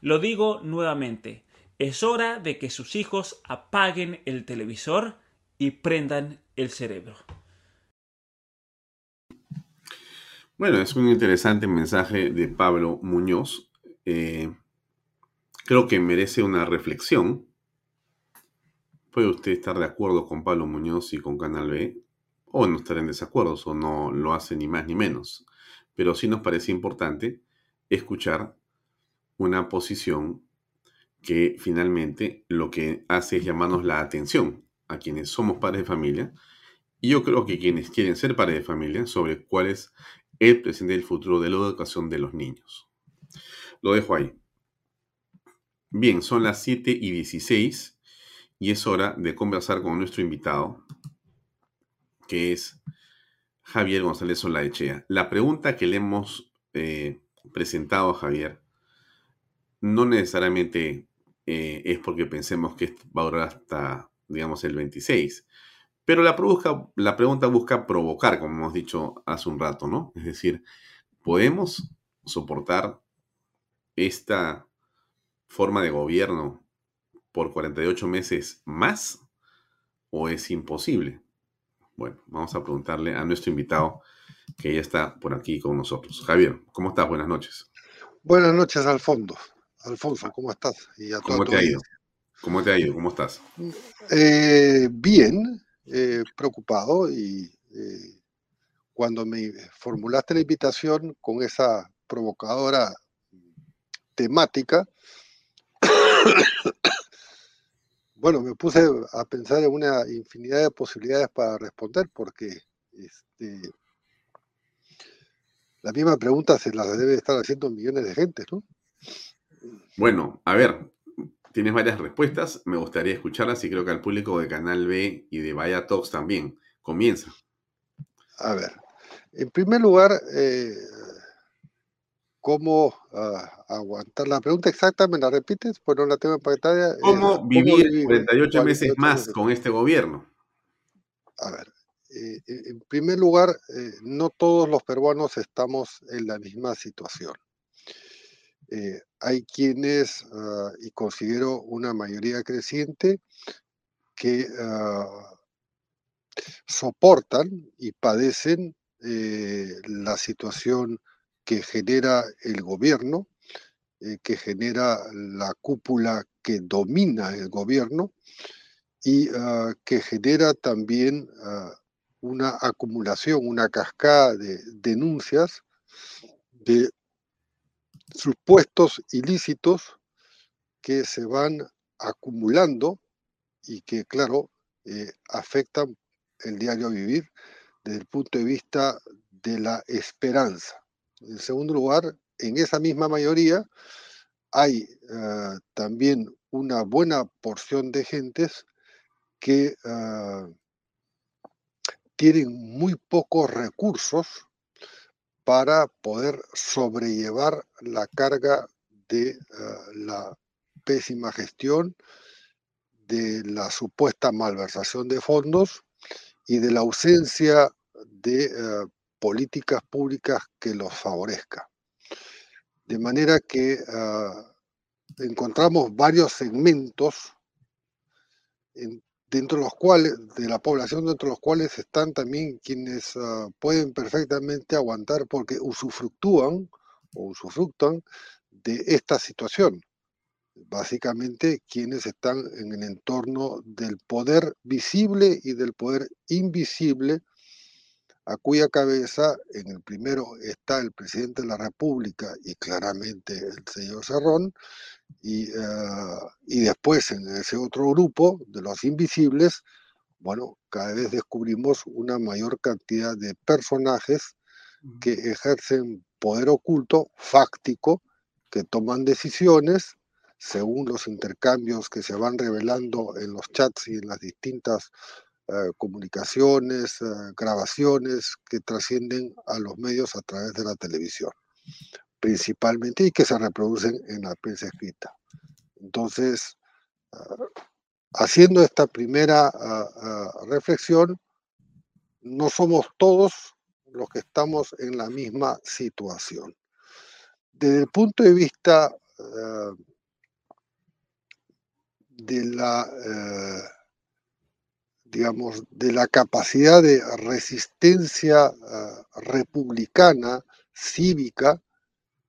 Lo digo nuevamente, es hora de que sus hijos apaguen el televisor y prendan el cerebro. Bueno, es un interesante mensaje de Pablo Muñoz. Eh, creo que merece una reflexión. Puede usted estar de acuerdo con Pablo Muñoz y con Canal B, o no estar en desacuerdo, o no lo hace ni más ni menos. Pero sí nos parece importante escuchar una posición que finalmente lo que hace es llamarnos la atención a quienes somos padres de familia y yo creo que quienes quieren ser padres de familia sobre cuál es el presente y el futuro de la educación de los niños. Lo dejo ahí. Bien, son las 7 y 16 y es hora de conversar con nuestro invitado, que es Javier González Solaechea. La pregunta que le hemos eh, presentado a Javier no necesariamente eh, es porque pensemos que va a durar hasta, digamos, el 26. Pero la, la pregunta busca provocar, como hemos dicho hace un rato, ¿no? Es decir, ¿podemos soportar esta forma de gobierno por 48 meses más o es imposible? Bueno, vamos a preguntarle a nuestro invitado que ya está por aquí con nosotros. Javier, ¿cómo estás? Buenas noches. Buenas noches al fondo. Alfonso, ¿cómo estás? ¿Cómo te ha ido? ¿Cómo te ha ido? ¿Cómo estás? Eh, bien, eh, preocupado y eh, cuando me formulaste la invitación con esa provocadora temática, bueno, me puse a pensar en una infinidad de posibilidades para responder porque este, la misma pregunta se la debe estar haciendo millones de gente, ¿no? Bueno, a ver, tienes varias respuestas, me gustaría escucharlas y creo que al público de Canal B y de Vaya Talks también. Comienza. A ver, en primer lugar, eh, ¿cómo ah, aguantar? La pregunta exacta, ¿me la repites? Pues no la tengo en pantalla. ¿Cómo, vivir, 48, meses más con este gobierno? A ver, eh, en primer lugar, eh, no todos los peruanos estamos en la misma situación. Eh, hay quienes, ah, y considero una mayoría creciente, que ah, soportan y padecen eh, la situación que genera el gobierno, eh, que genera la cúpula que domina el gobierno y ah, que genera también una acumulación, una cascada de denuncias de supuestos ilícitos que se van acumulando y que, claro, eh, afectan el diario vivir desde el punto de vista de la esperanza. En segundo lugar, en esa misma mayoría hay eh, también una buena porción de gentes que eh, tienen muy pocos recursos para poder sobrellevar la carga de eh, la pésima gestión, de la supuesta malversación de fondos y de la ausencia de eh, políticas públicas que los favorezca. De manera que eh, encontramos varios segmentos dentro de los cuales, de la población, dentro de los cuales están también quienes ah, pueden perfectamente aguantar porque usufructúan o usufructan de esta situación. Básicamente quienes están en el entorno del poder visible y del poder invisible, a cuya cabeza en el primero está el presidente de la República y claramente el señor Cerrón, y, eh, y después en ese otro grupo de los invisibles, bueno, cada vez descubrimos una mayor cantidad de personajes que ejercen poder oculto, fáctico, que toman decisiones según los intercambios que se van revelando en los chats y en las distintas eh, comunicaciones, eh, grabaciones que trascienden a los medios a través de la televisión principalmente y que se reproducen en la prensa escrita. Entonces, ah, haciendo esta primera ah, ah, reflexión, no somos todos los que estamos en la misma situación. Desde el punto de vista de la, digamos, de la capacidad de resistencia republicana, cívica,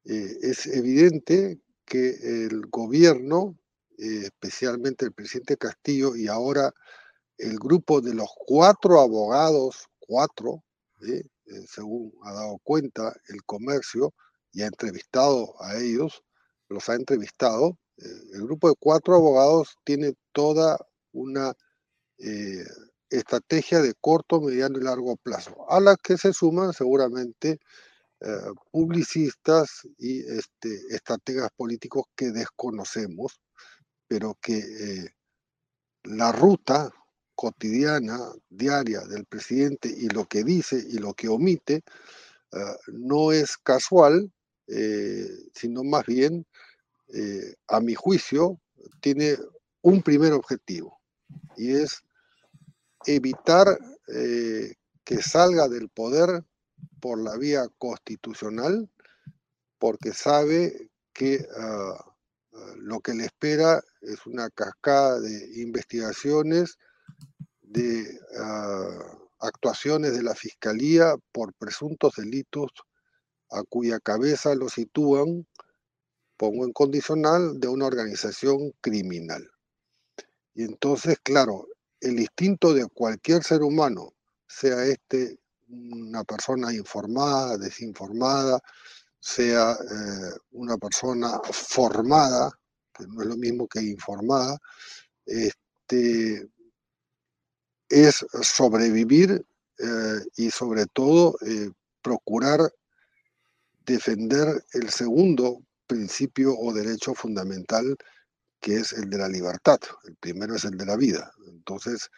eh, es evidente que el gobierno, eh, especialmente el presidente Castillo y ahora el grupo de los cuatro abogados, cuatro, eh, según ha dado cuenta el comercio y ha entrevistado a ellos, los ha entrevistado, el grupo de cuatro abogados tiene toda una estrategia de corto, mediano y largo plazo, a la que se suman seguramente eh, publicistas y este, estrategas políticos que desconocemos, pero que eh, la ruta cotidiana, diaria del presidente y lo que dice y lo que omite eh, no es casual, sino más bien, a mi juicio, tiene un primer objetivo y es evitar que salga del poder por la vía constitucional porque sabe que ah, ah, lo que le espera es una cascada de investigaciones, de ah, actuaciones de la Fiscalía por presuntos delitos a cuya cabeza lo sitúan, pongo en condicional, de una organización criminal. Y entonces, claro, el instinto de cualquier ser humano, sea este una persona informada, desinformada, sea eh, una persona formada, que no es lo mismo que informada, este, es sobrevivir eh, y sobre todo eh, procurar defender el segundo principio o derecho fundamental que es el de la libertad. El primero es el de la vida. Entonces,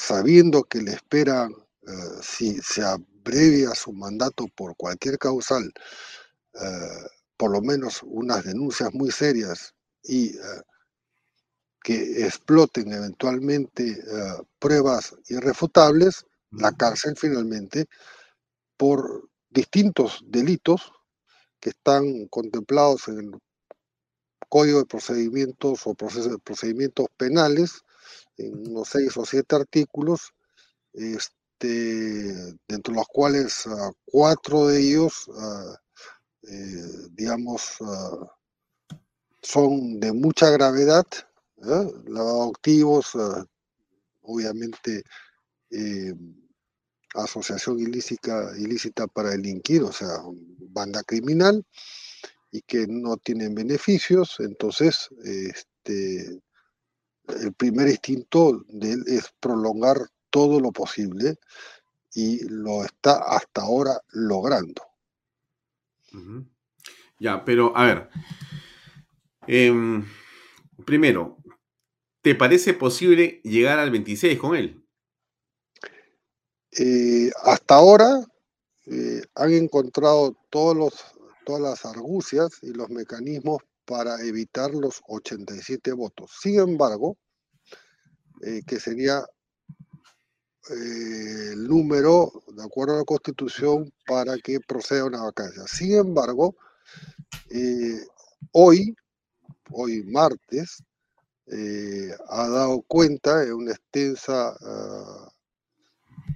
sabiendo que le espera, eh, si se abrevia su mandato por cualquier causal, eh, por lo menos unas denuncias muy serias y eh, que exploten eventualmente pruebas irrefutables, la cárcel finalmente, por distintos delitos que están contemplados en el Código de Procedimientos o procedimientos penales, en unos seis o siete artículos, este, dentro de los cuales ah, cuatro de ellos, ah, eh, digamos, ah, son de mucha gravedad, ¿eh? lavado activos, obviamente eh, asociación ilícita, ilícita para delinquir, o sea, banda criminal, y que no tienen beneficios, entonces este, el primer instinto de él es prolongar todo lo posible y lo está hasta ahora logrando. Ya, pero a ver, em, primero, ¿te parece posible llegar al 26 con él? Eh, hasta ahora eh, han encontrado todos los, todas las argucias y los mecanismos para evitar los 87 votos. Sin embargo, eh, que sería el número, de acuerdo a la Constitución, para que proceda una vacancia. Sin embargo, hoy, hoy martes, ha dado cuenta en una extensa ah,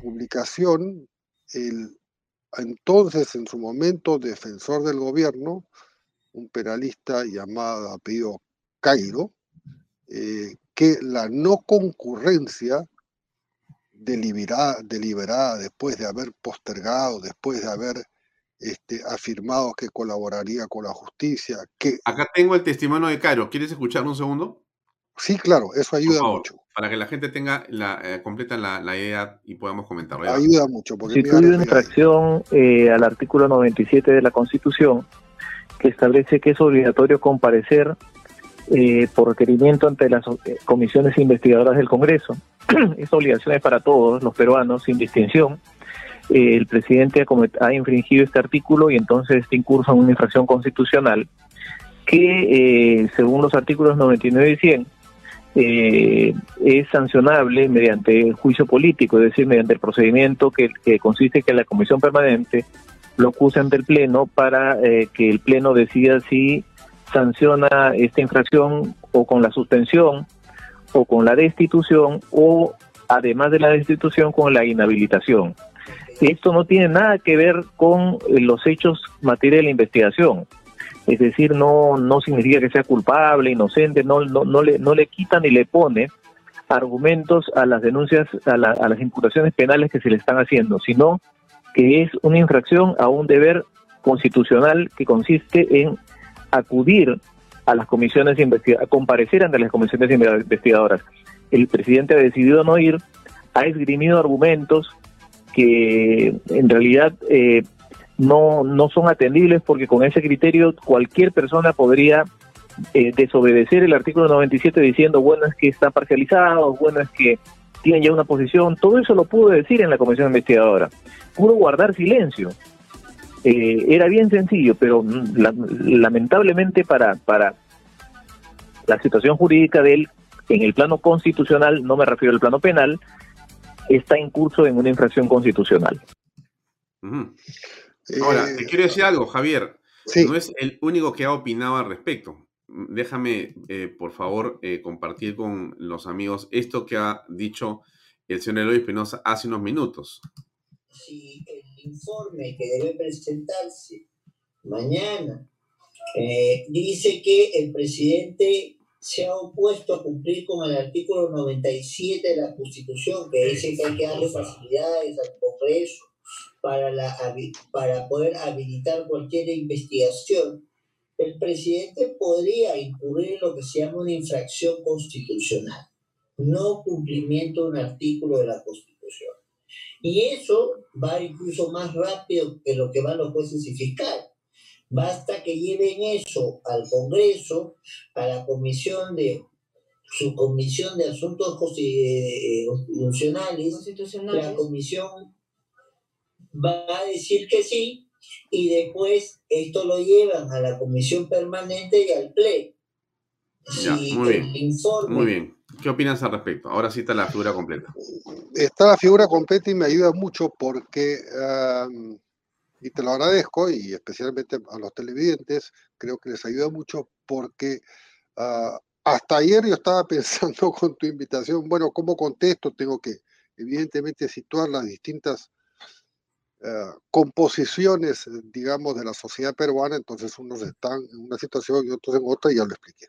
publicación el entonces en su momento defensor del gobierno, un penalista llamado apellido Cairo, eh, que la no concurrencia deliberada, deliberada después de haber postergado, después de haber este, afirmado que colaboraría con la justicia. Que... Acá tengo el testimonio de Cairo. ¿Quieres escuchar un segundo? Sí, claro, eso ayuda mucho. Para que la gente tenga la, eh, completa la, idea y podamos comentarlo. Ayuda mucho. Porque si una infracción eh, al artículo 97 de la Constitución que establece que es obligatorio comparecer eh, por requerimiento ante las comisiones investigadoras del Congreso. Esa obligación es para todos los peruanos, sin distinción. el presidente ha, ha, infringido este artículo y entonces está incurso en una infracción constitucional que, según los artículos 99 y 100, eh, es sancionable mediante juicio político, es decir, mediante el procedimiento que, consiste en que la Comisión Permanente lo acuse ante el Pleno para eh, que el Pleno decida si sanciona esta infracción o con la suspensión o con la destitución o además de la destitución con la inhabilitación. Esto no tiene nada que ver con los hechos materia de la investigación es decir, no, no significa que sea culpable, inocente, no, no, no, le, no le quita ni le pone argumentos a las denuncias, a, a las imputaciones penales que se le están haciendo, sino que es una infracción a un deber constitucional que consiste en acudir a las comisiones a comparecer ante las comisiones investigadoras. El presidente ha decidido no ir, ha esgrimido argumentos que en realidad eh, no, no son atendibles porque con ese criterio cualquier persona podría eh, desobedecer el artículo 97 diciendo, bueno, es que está parcializado, bueno, es que tienen ya una posición, todo eso lo pudo decir en la comisión investigadora, pudo guardar silencio. Eh, era bien sencillo, pero lamentablemente para, para la situación jurídica de él, en el plano constitucional, no me refiero al plano penal, está en curso en una infracción constitucional. Ahora, te eh, quiero decir algo, Javier. No es el único que ha opinado al respecto. Déjame, eh, por favor, eh, compartir con los amigos esto que ha dicho el señor Eloy Espinosa hace unos minutos. Si el informe que debe presentarse mañana dice que el presidente se ha opuesto a cumplir con el artículo 97 de la Constitución, que dice que hay que darle facilidades al Congreso para, para poder habilitar cualquier investigación, el presidente podría incurrir en lo que se llama una infracción constitucional, no cumplimiento de un artículo de la Constitución. Y eso va incluso más rápido que lo que van los jueces y fiscales. Basta que lleven eso al Congreso, a la Comisión de su Comisión de Asuntos eh, Constitucionales, la Comisión va a decir que sí y después esto lo llevan a la comisión permanente y al pleno. muy, bien. muy bien. ¿Qué opinas al respecto? Ahora sí está la figura completa. Está la figura completa y me ayuda mucho porque, y te lo agradezco, y especialmente a los televidentes, creo que les ayuda mucho porque ah, hasta ayer yo estaba pensando con tu invitación, bueno, ¿cómo contesto? Tengo que evidentemente situar las distintas eh, composiciones, eh, digamos, de la sociedad peruana, entonces unos están en una situación y otros en otra, y ya lo expliqué.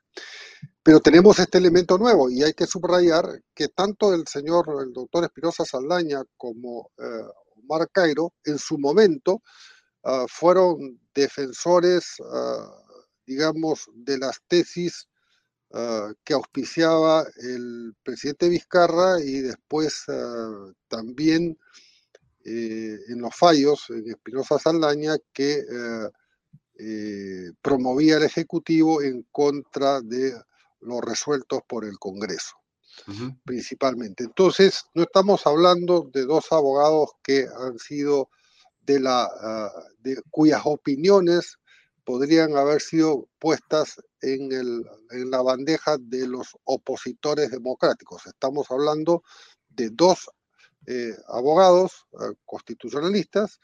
Pero tenemos este elemento nuevo y hay que subrayar que tanto el señor, el doctor Espinosa Saldaña como eh, Omar Cairo, en su momento, ah, fueron defensores, ah, digamos, de las tesis ah, que auspiciaba el presidente Vizcarra y después también eh, en los fallos en Espinosa Saldaña que eh, eh, promovía el Ejecutivo en contra de los resueltos por el Congreso. principalmente. Entonces, no estamos hablando de dos abogados que han sido de la, ah, de, cuyas opiniones podrían haber sido puestas en, el, en la bandeja de los opositores democráticos. Estamos hablando de dos eh, abogados ah, constitucionalistas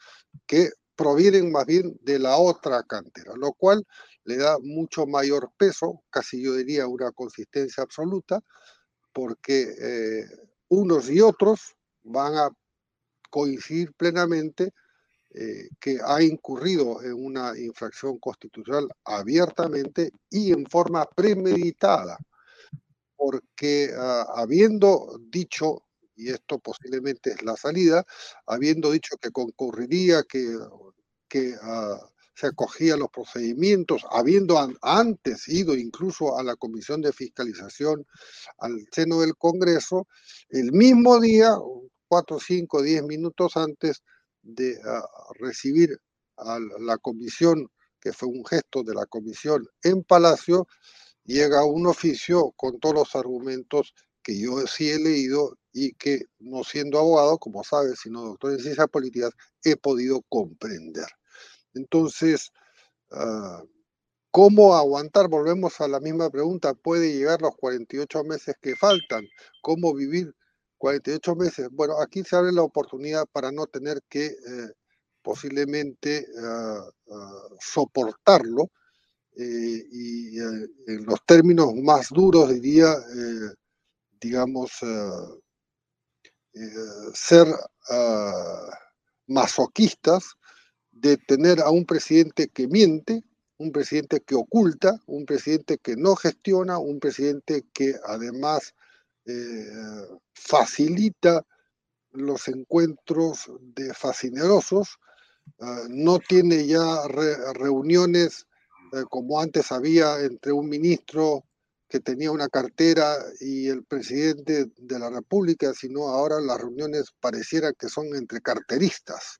que provienen más bien de la otra cantera, lo cual le da mucho mayor peso, casi yo diría una consistencia absoluta, porque eh, unos y otros van a coincidir plenamente eh, que ha incurrido en una infracción constitucional abiertamente y en forma premeditada, porque ah, habiendo dicho, y esto posiblemente es la salida, habiendo dicho que concurriría, que, que ah, se acogía a los procedimientos, habiendo antes ido incluso a la Comisión de Fiscalización al seno del Congreso, el mismo día, cuatro, cinco, diez minutos antes de ah, recibir a la comisión, que fue un gesto de la comisión en Palacio, llega un oficio con todos los argumentos que yo sí he leído y que, no siendo abogado, como sabes, sino doctor en ciencias políticas, he podido comprender. Entonces, ah, ¿cómo aguantar? Volvemos a la misma pregunta. ¿Puede llegar los 48 meses que faltan? ¿Cómo vivir 48 meses? Bueno, aquí se abre la oportunidad para no tener que eh, posiblemente ah, ah, soportarlo. Eh, y eh, en los términos más duros diría, digamos, ser masoquistas de tener a un presidente que miente, un presidente que oculta, un presidente que no gestiona, un presidente que además eh, facilita los encuentros de fascinerosos, ah, no tiene ya reuniones eh, como antes había entre un ministro que tenía una cartera y el presidente de la República, sino ahora las reuniones pareciera que son entre carteristas.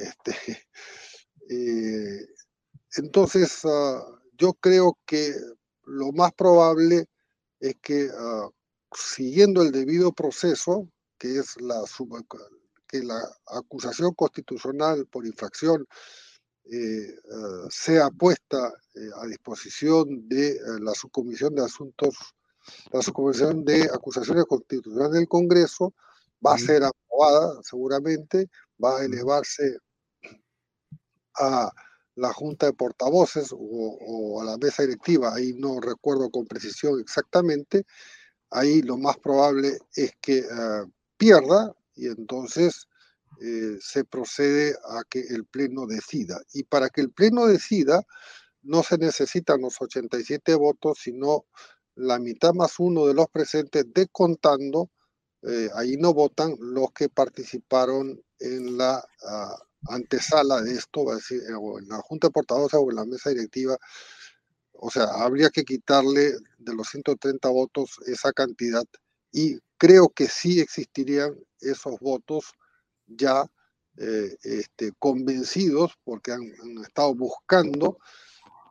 Este, eh, entonces, ah, yo creo que lo más probable es que ah, siguiendo el debido proceso, que es la, que la acusación constitucional por infracción eh, ah, sea puesta eh, a disposición de la subcomisión de asuntos, la subcomisión de acusaciones constitucionales del Congreso, va a ser aprobada seguramente, va a elevarse a la junta de portavoces o, a la mesa directiva, ahí no recuerdo con precisión exactamente, ahí lo más probable es que eh, pierda y entonces eh, se procede a que el Pleno decida. Y para que el Pleno decida, no se necesitan los 87 votos, sino la mitad más uno de los presentes, descontando eh, ahí no votan los que participaron en la ah, antesala de esto, decir, o en la Junta de o en la mesa directiva. O sea, habría que quitarle de los 130 votos esa cantidad y creo que sí existirían esos votos ya eh, este, convencidos porque han, estado buscando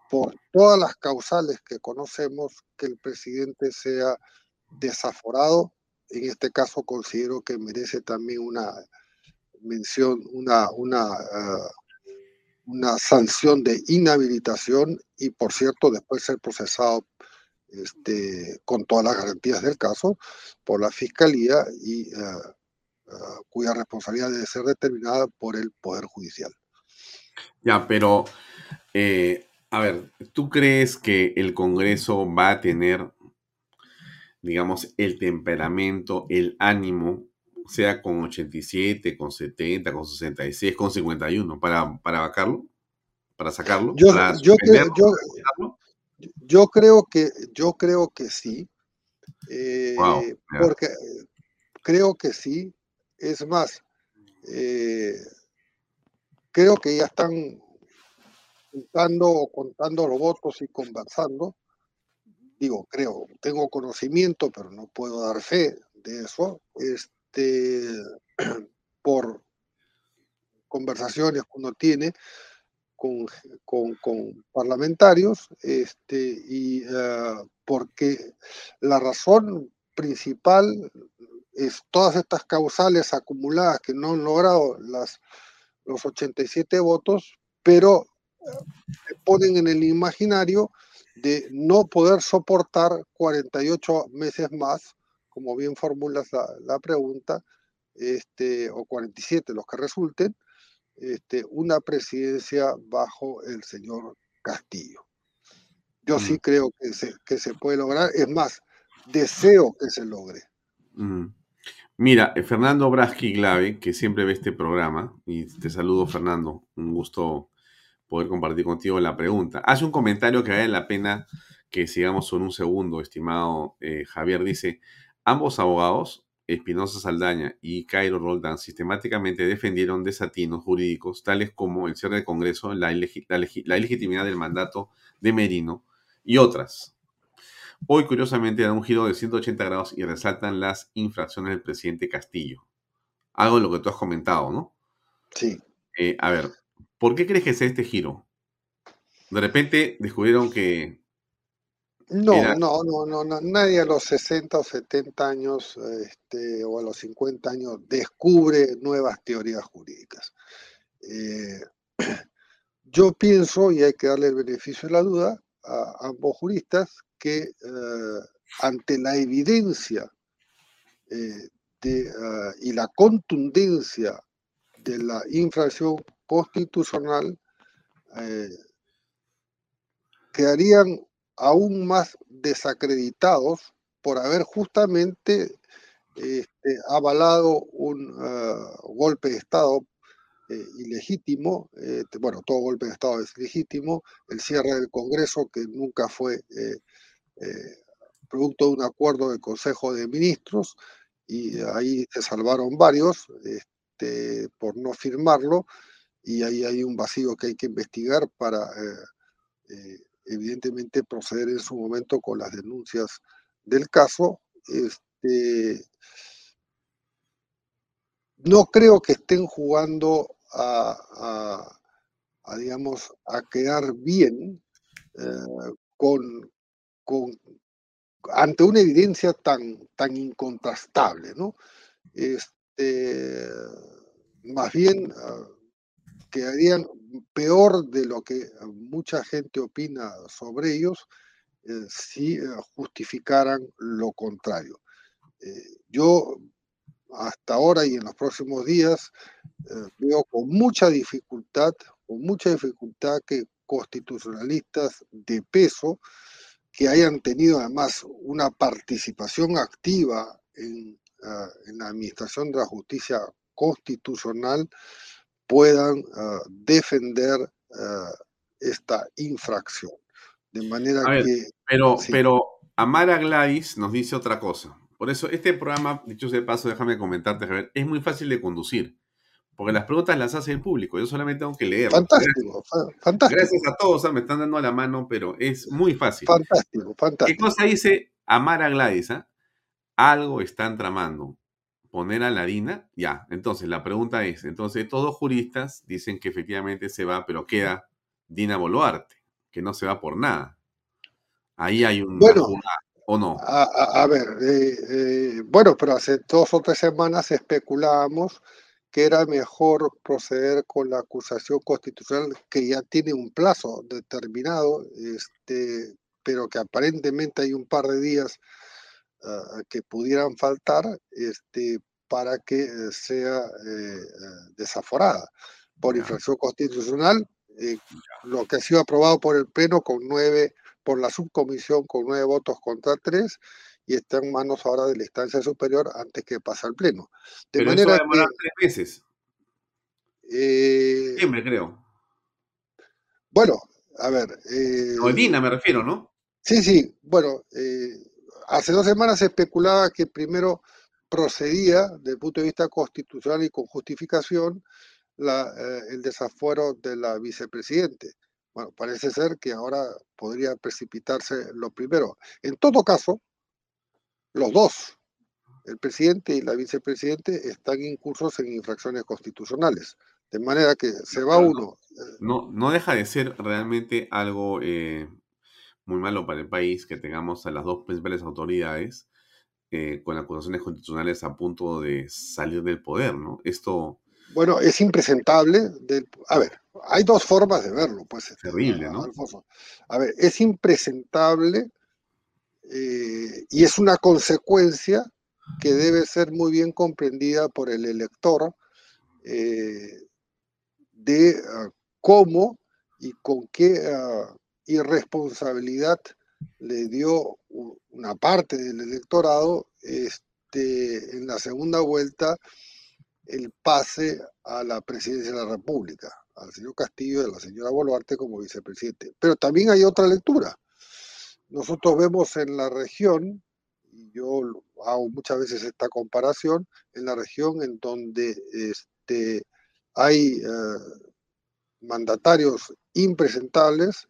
por todas las causales que conocemos que el presidente sea desaforado. En este caso considero que merece también una mención, una, una, ah, una sanción de inhabilitación y, por cierto, después ser procesado este, con todas las garantías del caso por la Fiscalía y ah, cuya responsabilidad debe ser determinada por el Poder Judicial. Ya, pero, eh, a ver, ¿tú crees que el Congreso va a tener digamos, el temperamento, el ánimo, sea con 87, con 70, con 66, con 51, para, para vacarlo, para sacarlo. Yo, yo, creo, yo, creo que, yo creo que sí, eh, porque creo que sí, es más, eh, creo que ya están juntando o contando los votos y conversando. Digo, creo, tengo conocimiento, pero no puedo dar fe de eso, este, por conversaciones que uno tiene con, con, parlamentarios, este, y ah, porque la razón principal es todas estas causales acumuladas que no han logrado las, los 87 votos, pero eh, ponen en el imaginario de no poder soportar 48 meses más, como bien formulas la, pregunta, este, o 47 los que resulten, este, una presidencia bajo el señor Castillo. Yo sí mm. creo que se, que se puede lograr, es más, deseo que se logre. Mm. Mira, eh, Fernando Braschi Glave, que siempre ve este programa, y te saludo Fernando, un gusto poder compartir contigo la pregunta. Hace un comentario que vale la pena que sigamos por un segundo, estimado eh, Javier. Dice, ambos abogados, Espinosa Saldaña y Cairo Roldán, sistemáticamente defendieron desatinos jurídicos tales como el cierre del Congreso, la, la legitimidad del mandato de Merino y otras. Hoy, curiosamente, dan un giro de 180 grados y resaltan las infracciones del presidente Castillo. Algo de lo que tú has comentado, ¿no? Sí. Eh, a ver, ¿por qué crees que sea este giro? De repente descubrieron que... No, no, no, no, nadie a los 60 o 70 años este, o a los 50 años descubre nuevas teorías jurídicas. Eh, yo pienso, y hay que darle el beneficio de la duda a ambos juristas, que eh, ante la evidencia eh, ah, y la contundencia de la infracción constitucional, eh, quedarían aún más desacreditados por haber justamente este, avalado un golpe de Estado ilegítimo, bueno, todo golpe de Estado es legítimo, el cierre del Congreso que nunca fue eh, producto de un acuerdo del Consejo de Ministros, y ahí se salvaron varios este, por no firmarlo, y ahí hay un vacío que hay que investigar para, eh, eh, evidentemente, proceder en su momento con las denuncias del caso. Este, no creo que estén jugando a, digamos, a quedar bien con, ante una evidencia tan, tan incontrastable, ¿no? Este, más bien ah, quedarían peor de lo que mucha gente opina sobre ellos eh, si eh, justificaran lo contrario. Eh, yo hasta ahora y en los próximos días veo con mucha dificultad, con mucha dificultad que constitucionalistas de peso que hayan tenido además una participación activa ah, en, la administración de la justicia constitucional puedan ah, defender esta infracción. De manera que... Pero, pero Amara Gladys nos dice otra cosa. Por eso, este programa, dicho sea de paso, déjame comentarte, Javier, es muy fácil de conducir. Porque las preguntas las hace el público, yo solamente tengo que leer. Fantástico, fantástico. Gracias a todos, me están dando la mano, pero es muy fácil. Fantástico, fantástico. ¿Qué cosa dice Amara Gladys? Ah? Algo están tramando. Poner a la DINA, ya. Entonces, la pregunta es, entonces todos juristas dicen que efectivamente se va, pero queda Dina Boluarte, que no se va por nada. Ahí hay un... Bueno, ¿O no? A, ver, eh, eh, bueno, pero hace dos o tres semanas especulábamos que era mejor proceder con la acusación constitucional que ya tiene un plazo determinado, este, pero que aparentemente hay un par de días ah, que pudieran faltar este, para que eh, sea eh, desaforada. Por infracción constitucional, lo que ha sido aprobado por el Pleno con nueve, por la subcomisión con nueve votos contra tres, y está en manos ahora de la instancia superior antes que pase al Pleno. De Pero manera eso va a tres meses. Eh, creo. Bueno, a ver. Eh, me refiero, ¿no? Sí, sí. Bueno, eh, hace dos semanas se especulaba que primero procedía, desde el punto de vista constitucional y con justificación, la, eh, el desafuero de la vicepresidente. Bueno, parece ser que ahora podría precipitarse lo primero. En todo caso, los dos, el presidente y la vicepresidente, están incursos en infracciones constitucionales. De manera que se va uno. Eh, no, no deja de ser realmente algo eh, muy malo para el país que tengamos a las dos principales autoridades eh, con acusaciones constitucionales a punto de salir del poder, ¿no? Esto... Bueno, es impresentable. a ver, hay dos formas de verlo, pues. Este, Terrible, ¿no? A ver, es impresentable eh, y es una consecuencia que debe ser muy bien comprendida por el elector eh, de ah, cómo y con qué ah, irresponsabilidad le dio una parte del electorado este, en la segunda vuelta el pase a la presidencia de la República, al señor Castillo y a la señora Boluarte como vicepresidente. Pero también hay otra lectura. Nosotros vemos en la región, y yo hago muchas veces esta comparación, en la región en donde este, hay eh, mandatarios impresentables,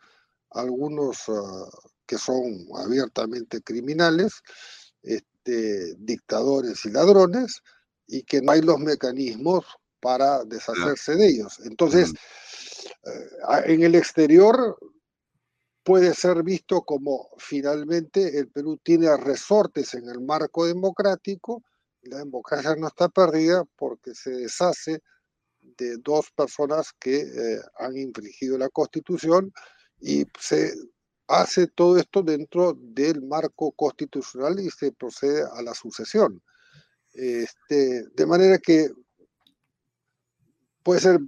algunos ah, que son abiertamente criminales, este, dictadores y ladrones, y que no hay los mecanismos para deshacerse de ellos. Entonces, eh, en el exterior puede ser visto como finalmente el Perú tiene resortes en el marco democrático, la democracia no está perdida porque se deshace de dos personas que eh, han infringido la constitución y se hace todo esto dentro del marco constitucional y se procede a la sucesión. Este, de manera que puede ser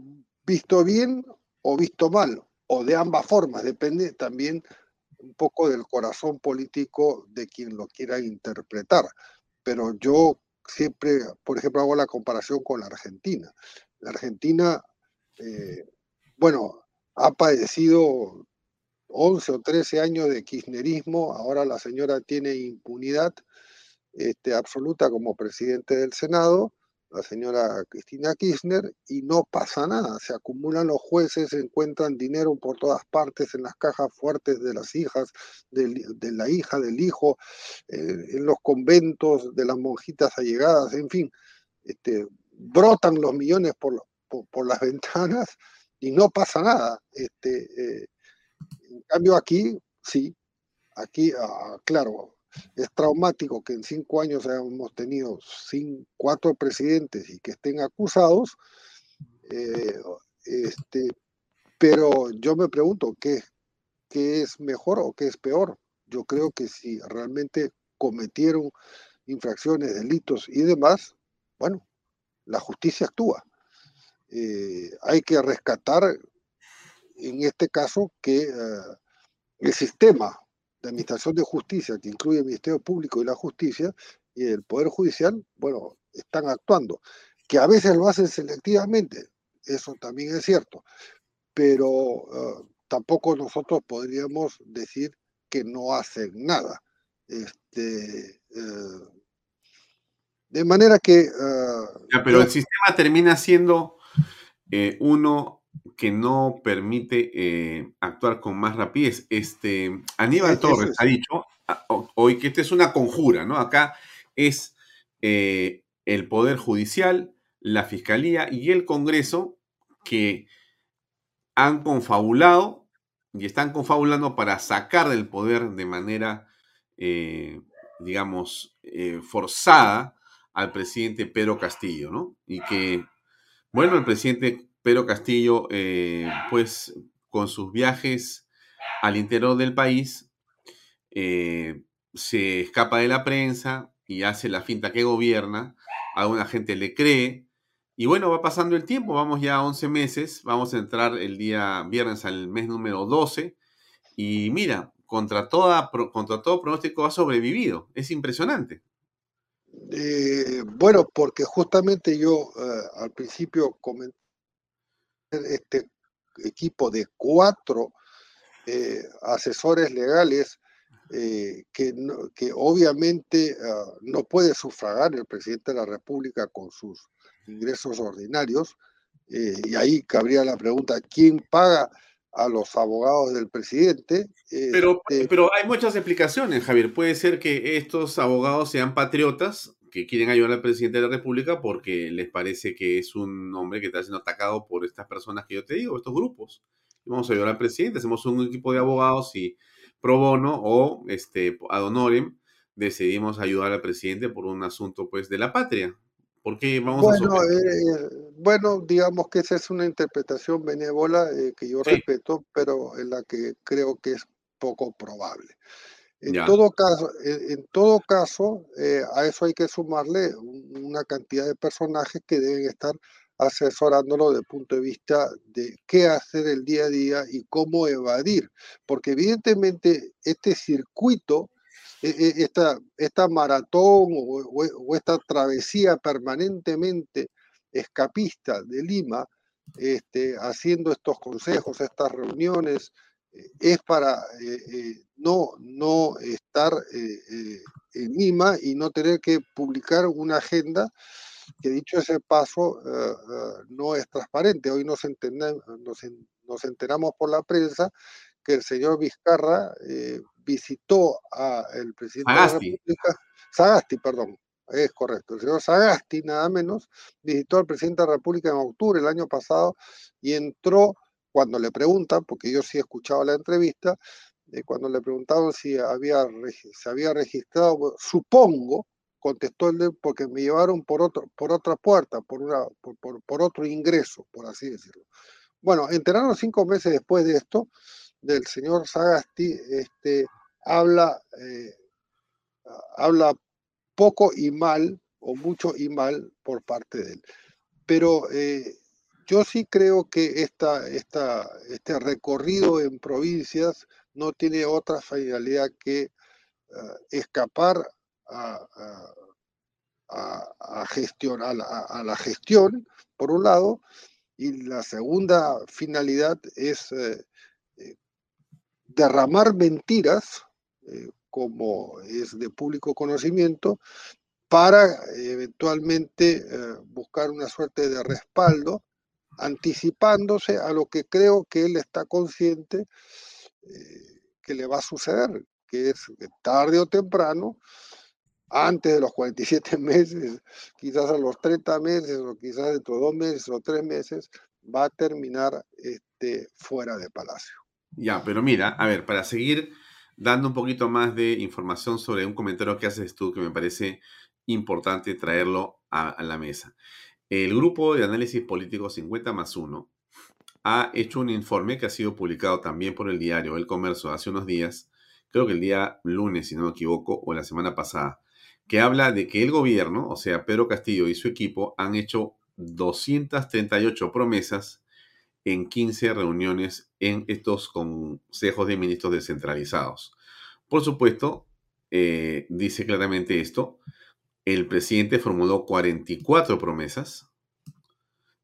visto bien o visto mal, o de ambas formas, depende también un poco del corazón político de quien lo quiera interpretar. Pero yo siempre, por ejemplo, hago la comparación con la Argentina. La Argentina, eh, bueno, ha padecido 11 o 13 años de kirchnerismo, ahora la señora tiene impunidad este, absoluta como presidente del Senado, la señora Cristina Kirchner, y no pasa nada, se acumulan los jueces, se encuentran dinero por todas partes en las cajas fuertes de las hijas, de, la hija, del hijo, eh, en los conventos de las monjitas allegadas, en fin, este, brotan los millones por, por, las ventanas y no pasa nada. Este, eh, en cambio aquí, sí, aquí, ah, claro, es traumático que en cinco años hayamos tenido cuatro presidentes y que estén acusados, eh, este, pero yo me pregunto, ¿qué, ¿qué es mejor o qué es peor? Yo creo que si realmente cometieron infracciones, delitos y demás, bueno, la justicia actúa. Eh, hay que rescatar en este caso que eh, el sistema de administración de justicia, que incluye el Ministerio Público y la Justicia, y el Poder Judicial, bueno, están actuando. Que a veces lo hacen selectivamente, eso también es cierto, pero eh, tampoco nosotros podríamos decir que no hacen nada. Este, eh, de manera que... pero el sistema termina siendo uno que no permite eh, actuar con más rapidez. Este, Aníbal Torres ha dicho ah, hoy que esta es una conjura, ¿no? Acá es eh, el Poder Judicial, la Fiscalía y el Congreso que han confabulado y están confabulando para sacar del poder de manera, eh, digamos, forzada al presidente Pedro Castillo, ¿no? Y que, bueno, el presidente Pedro Castillo, eh, pues con sus viajes al interior del país, eh, se escapa de la prensa y hace la finta que gobierna, a una gente le cree, y bueno, va pasando el tiempo, vamos ya a 11 meses, vamos a entrar el día viernes al mes número 12, y mira, contra, toda, contra todo pronóstico ha sobrevivido, es impresionante. Eh, bueno, porque justamente yo al principio comenté este equipo de cuatro eh, asesores legales eh, que, que, obviamente ah, no puede sufragar el presidente de la República con sus ingresos ordinarios. Eh, y ahí cabría la pregunta, ¿quién paga a los abogados del presidente? Pero, este pero hay muchas explicaciones, Javier. Puede ser que estos abogados sean patriotas que quieren ayudar al presidente de la República porque les parece que es un hombre que está siendo atacado por estas personas que yo te digo, estos grupos. Vamos a ayudar al presidente, hacemos un equipo de abogados y pro bono o este, ad honorem decidimos ayudar al presidente por un asunto pues de la patria. ¿Por qué vamos bueno, a eh, bueno, digamos que esa es una interpretación benévola eh, que yo respeto, pero en la que creo que es poco probable. En todo caso, en, todo caso eh, a eso hay que sumarle una cantidad de personajes que deben estar asesorándolo desde el punto de vista de qué hacer el día a día y cómo evadir, porque evidentemente este circuito e, e, esta, esta maratón o, esta travesía permanentemente escapista de Lima, este, haciendo estos consejos, estas reuniones, eh, es para eh, eh, no, no estar en Lima y no tener que publicar una agenda que dicho ese paso no es transparente. Hoy nos, nos, nos enteramos por la prensa que el señor Vizcarra eh, visitó al presidente de la República, Sagasti, perdón, es correcto, el señor Sagasti, nada menos, visitó al presidente de la República en octubre del año pasado y entró, cuando le preguntan, porque yo sí he escuchado la entrevista, eh, cuando le preguntaron si había, se había registrado, supongo, contestó él, porque me llevaron por, otro, por otra puerta, por, una, por, por otro ingreso, por así decirlo. Bueno, enteraron cinco meses después de esto, del señor Sagasti este, habla, eh, habla poco y mal, o mucho y mal por parte de él. Pero eh, yo sí creo que este recorrido en provincias no tiene otra finalidad que eh, escapar a, a, gestión, a la, gestión, por un lado, y la segunda finalidad es derramar mentiras, eh, como es de público conocimiento, para eventualmente eh, buscar una suerte de respaldo, anticipándose a lo que creo que él está consciente eh, que le va a suceder, que es que tarde o temprano, antes de los 47 meses, quizás a los 30 meses o quizás dentro de dos meses o tres meses, va a terminar este, fuera de Palacio. Ya, pero mira, a ver, para seguir dando un poquito más de información sobre un comentario que haces tú que me parece importante traerlo a, la mesa. El grupo de análisis político 50 más 1 ha hecho un informe que ha sido publicado también por el diario El Comercio hace unos días, creo que el día lunes, si no me equivoco, o la semana pasada, que habla de que el gobierno, o sea, Pedro Castillo y su equipo, han hecho 238 promesas en 15 reuniones en estos consejos de ministros descentralizados. Por supuesto, eh, dice claramente esto, el presidente formuló 44 promesas,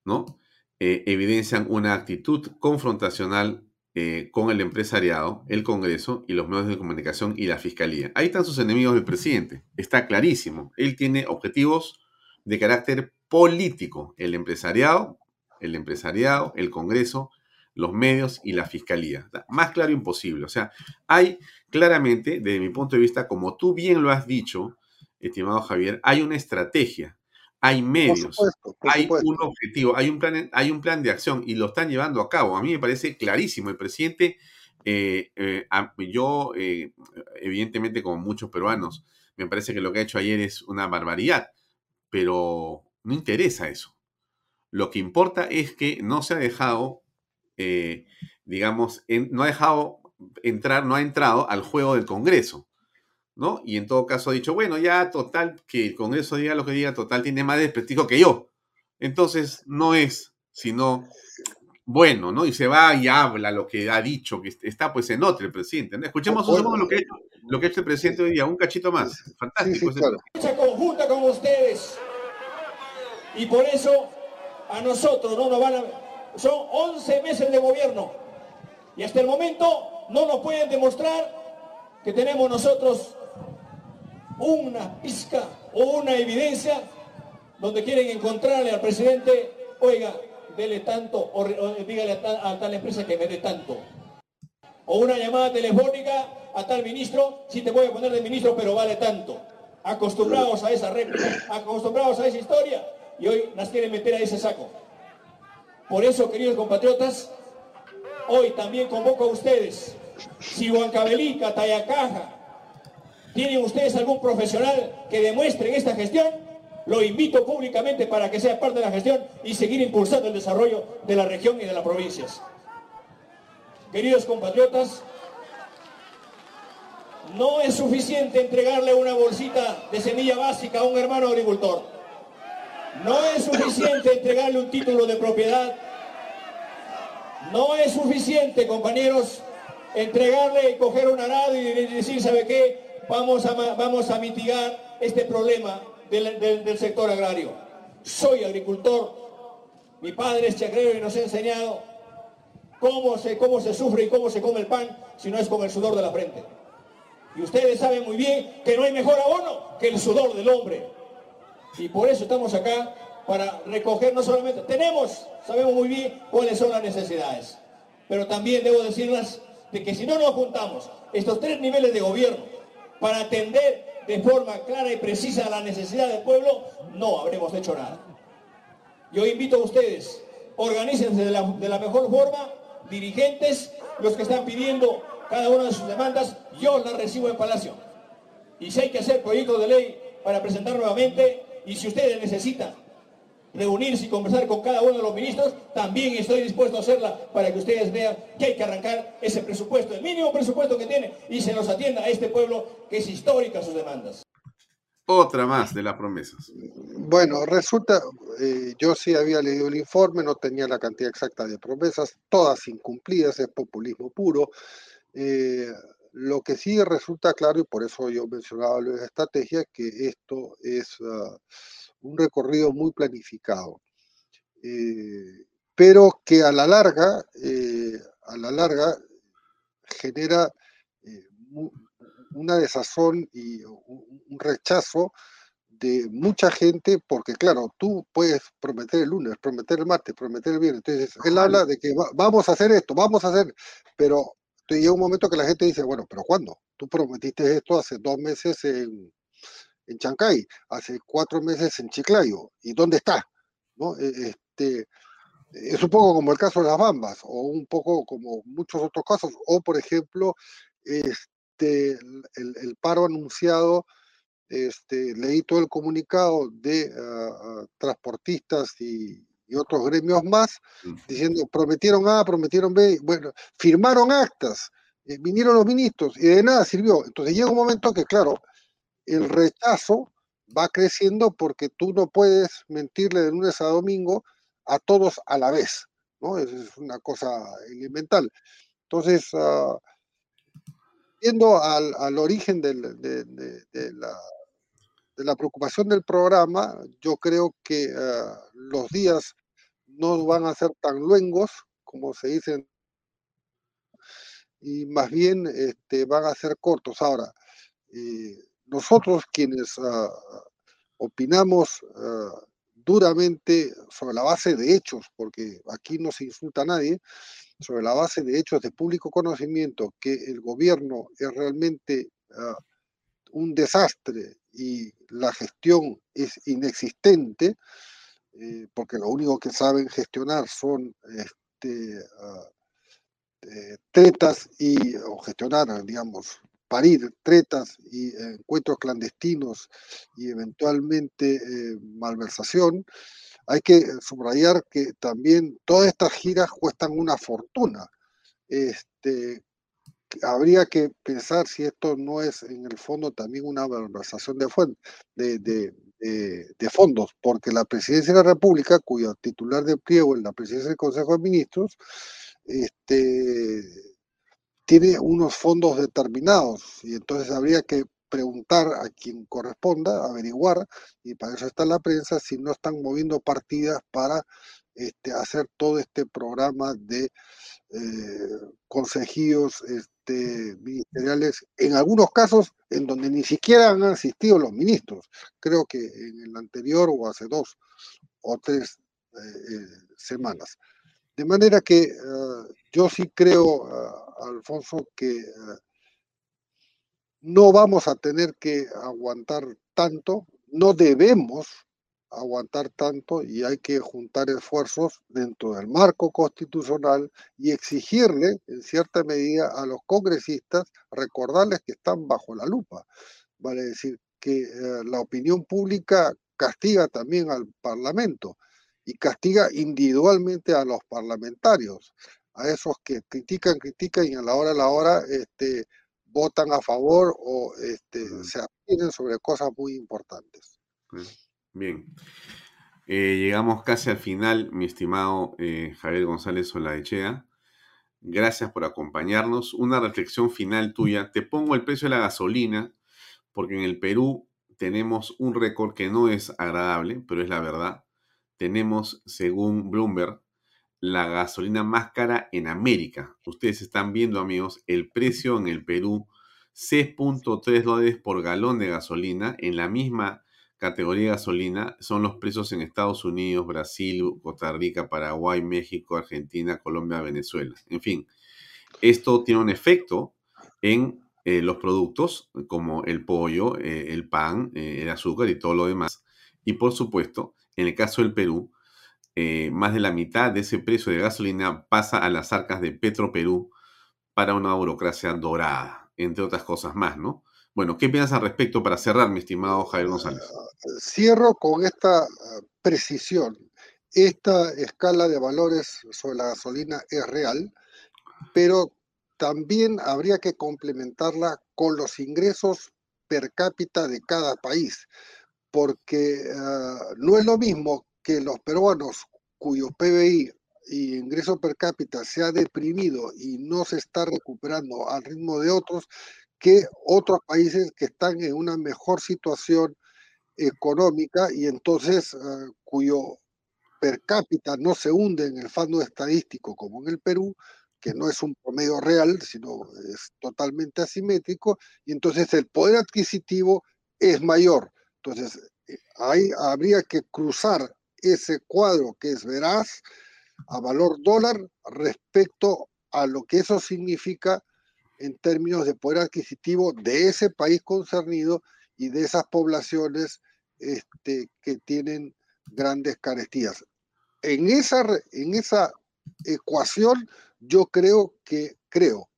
¿no? Eh, evidencian una actitud confrontacional eh, con el empresariado, el Congreso y los medios de comunicación y la Fiscalía. Ahí están sus enemigos del presidente. Está clarísimo. Él tiene objetivos de carácter político. El empresariado el empresariado, el Congreso, los medios y la Fiscalía. Más claro imposible. O sea, hay claramente, desde mi punto de vista, como tú bien lo has dicho, estimado Javier, hay una estrategia, hay medios, hay un objetivo, hay un, plan, hay un plan de acción y lo están llevando a cabo. A mí me parece clarísimo. El presidente, eh, eh, yo, eh, evidentemente como muchos peruanos, me parece que lo que ha hecho ayer es una barbaridad, pero no interesa eso. Lo que importa es que no se ha dejado, eh, digamos, no ha dejado entrar, no ha entrado al juego del Congreso, ¿no? Y en todo caso ha dicho, bueno, ya total, que el Congreso diga lo que diga, total, tiene más desprestigio que yo. Entonces, no es, sino bueno, ¿no? Y se va y habla lo que ha dicho, que está pues en otro el presidente. ¿no? Escuchemos un segundo lo que, lo que ha hecho el presidente hoy día, un cachito más. Fantástico. Conjunta con ustedes. Y por eso a nosotros no nos van a... Son 11 meses de gobierno y hasta el momento no nos pueden demostrar que tenemos nosotros una pizca o una evidencia donde quieren encontrarle al presidente, oiga, dele tanto, o, dígale a tal, empresa que me dé tanto. O una llamada telefónica a tal ministro, si te voy a poner de ministro, pero vale tanto. Acostumbrados a esa réplica, acostumbrados a esa historia, y hoy las quieren meter a ese saco. Por eso, queridos compatriotas, hoy también convoco a ustedes, si Huancabelica, Tayacaja, ¿Tienen ustedes algún profesional que demuestre en esta gestión? Lo invito públicamente para que sea parte de la gestión y seguir impulsando el desarrollo de la región y de las provincias. Queridos compatriotas, no es suficiente entregarle una bolsita de semilla básica a un hermano agricultor. No es suficiente entregarle un título de propiedad. No es suficiente, compañeros, entregarle y coger un arado y decir, ¿sabe qué? Vamos a, vamos a mitigar este problema del, sector agrario. Soy agricultor, mi padre es chagrero y nos ha enseñado cómo se, cómo se sufre y cómo se come el pan si no es con el sudor de la frente. Y ustedes saben muy bien que no hay mejor abono que el sudor del hombre. Y por eso estamos acá para recoger no solamente, tenemos, sabemos muy bien cuáles son las necesidades, pero también debo decirles de que si no nos juntamos estos tres niveles de gobierno para atender de forma clara y precisa la necesidad del pueblo, no habremos hecho nada. Yo invito a ustedes, organícense de la, de la mejor forma, dirigentes, los que están pidiendo cada una de sus demandas, yo las recibo en Palacio. Y si hay que hacer proyectos de ley para presentar nuevamente, y si ustedes necesitan reunirse y conversar con cada uno de los ministros, también estoy dispuesto a hacerla para que ustedes vean que hay que arrancar ese presupuesto, el mínimo presupuesto que tiene, y se nos atienda a este pueblo que es histórica sus demandas. Otra más de las promesas. Bueno, resulta, eh, yo sí había leído el informe, no tenía la cantidad exacta de promesas, todas incumplidas, es populismo puro. Eh, lo que sí resulta claro, y por eso yo mencionaba la estrategia, que esto es ah, un recorrido muy planificado, eh, pero que a la larga, eh, a la larga genera una desazón y un rechazo de mucha gente, porque claro, tú puedes prometer el lunes, prometer el martes, prometer el viernes. Entonces, él habla de que vamos a hacer esto, vamos a hacer, pero llega un momento que la gente dice, bueno, pero ¿cuándo? Tú prometiste esto hace dos meses en, en Chancay, hace cuatro meses en Chiclayo, ¿y dónde está? ¿No? E, este, es un poco como el caso de las bambas, o un poco como muchos otros casos, o por ejemplo, este, el, paro anunciado, este, leí todo el comunicado de ah, transportistas y, y otros gremios más, diciendo, prometieron A, prometieron B, bueno, firmaron actas, eh, vinieron los ministros y de nada sirvió. Entonces llega un momento que, claro, el rechazo va creciendo porque tú no puedes mentirle de lunes a domingo a todos a la vez, ¿no? Es, una cosa elemental. Entonces, uh, yendo al, al origen del, de, de, la, de, la, preocupación del programa, yo creo que uh, los días no van a ser tan luengos como se dicen y más bien este, van a ser cortos. Ahora, eh, nosotros quienes ah, opinamos ah, duramente sobre la base de hechos, porque aquí no se insulta a nadie, sobre la base de hechos de público conocimiento, que el gobierno es realmente ah, un desastre y la gestión es inexistente, eh, porque lo único que saben gestionar son este, uh, tretas y, gestionar, digamos, parir tretas y encuentros clandestinos y eventualmente eh, malversación, hay que subrayar que también todas estas giras cuestan una fortuna. Este, habría que pensar si esto no es en el fondo también una malversación eh, de fondos, porque la presidencia de la República, cuyo titular de pliego es la presidencia del Consejo de Ministros, este, tiene unos fondos determinados y entonces habría que preguntar a quien corresponda, averiguar, y para eso está la prensa, si no están moviendo partidas para este, hacer todo este programa de eh, consejíos este, ministeriales, en algunos casos en donde ni siquiera han asistido los ministros. Creo que en el anterior o hace dos o tres eh, eh, semanas. De manera que yo sí creo, Alfonso, que no vamos a tener que aguantar tanto, no debemos aguantar tanto y hay que juntar esfuerzos dentro del marco constitucional y exigirle, en cierta medida, a los congresistas, recordarles que están bajo la lupa. Vale decir, que eh, la opinión pública castiga también al Parlamento y castiga individualmente a los parlamentarios, a esos que critican, critican y a la hora a la hora este, votan a favor o este, se abstienen sobre cosas muy importantes. Bien. Eh, llegamos casi al final, mi estimado eh, Javier González Solaechea. Gracias por acompañarnos. Una reflexión final tuya. Te pongo el precio de la gasolina, porque en el Perú tenemos un récord que no es agradable, pero es la verdad. Tenemos, según Bloomberg, la gasolina más cara en América. Ustedes están viendo, amigos, el precio en el Perú, 6.3 dólares por galón de gasolina. En la misma categoría de gasolina son los precios en Estados Unidos, Brasil, Costa Rica, Paraguay, México, Argentina, Colombia, Venezuela. En fin, esto tiene un efecto en eh, los productos como el pollo, eh, el pan, eh, el azúcar y todo lo demás. Y por supuesto, en el caso del Perú, más de la mitad de ese precio de gasolina pasa a las arcas de Petroperú para una burocracia dorada, entre otras cosas más, ¿no? Bueno, ¿qué piensas al respecto para cerrar, mi estimado Javier González? Cierro con esta ah, precisión. Esta escala de valores sobre la gasolina es real, pero también habría que complementarla con los ingresos per cápita de cada país, porque no es lo mismo que los peruanos cuyo PBI y ingreso per cápita se ha deprimido y no se está recuperando al ritmo de otros, que otros países que están en una mejor situación económica y entonces ah, cuyo per cápita no se hunde en el fondo estadístico como en el Perú, que no es un promedio real, sino es totalmente asimétrico, y entonces el poder adquisitivo es mayor. Entonces, eh, ahí habría que cruzar ese cuadro que es veraz a valor dólar respecto a lo que eso significa en términos de poder adquisitivo de ese país concernido y de esas poblaciones este, que tienen grandes carestías. En esa, en esa ecuación yo creo que, creo,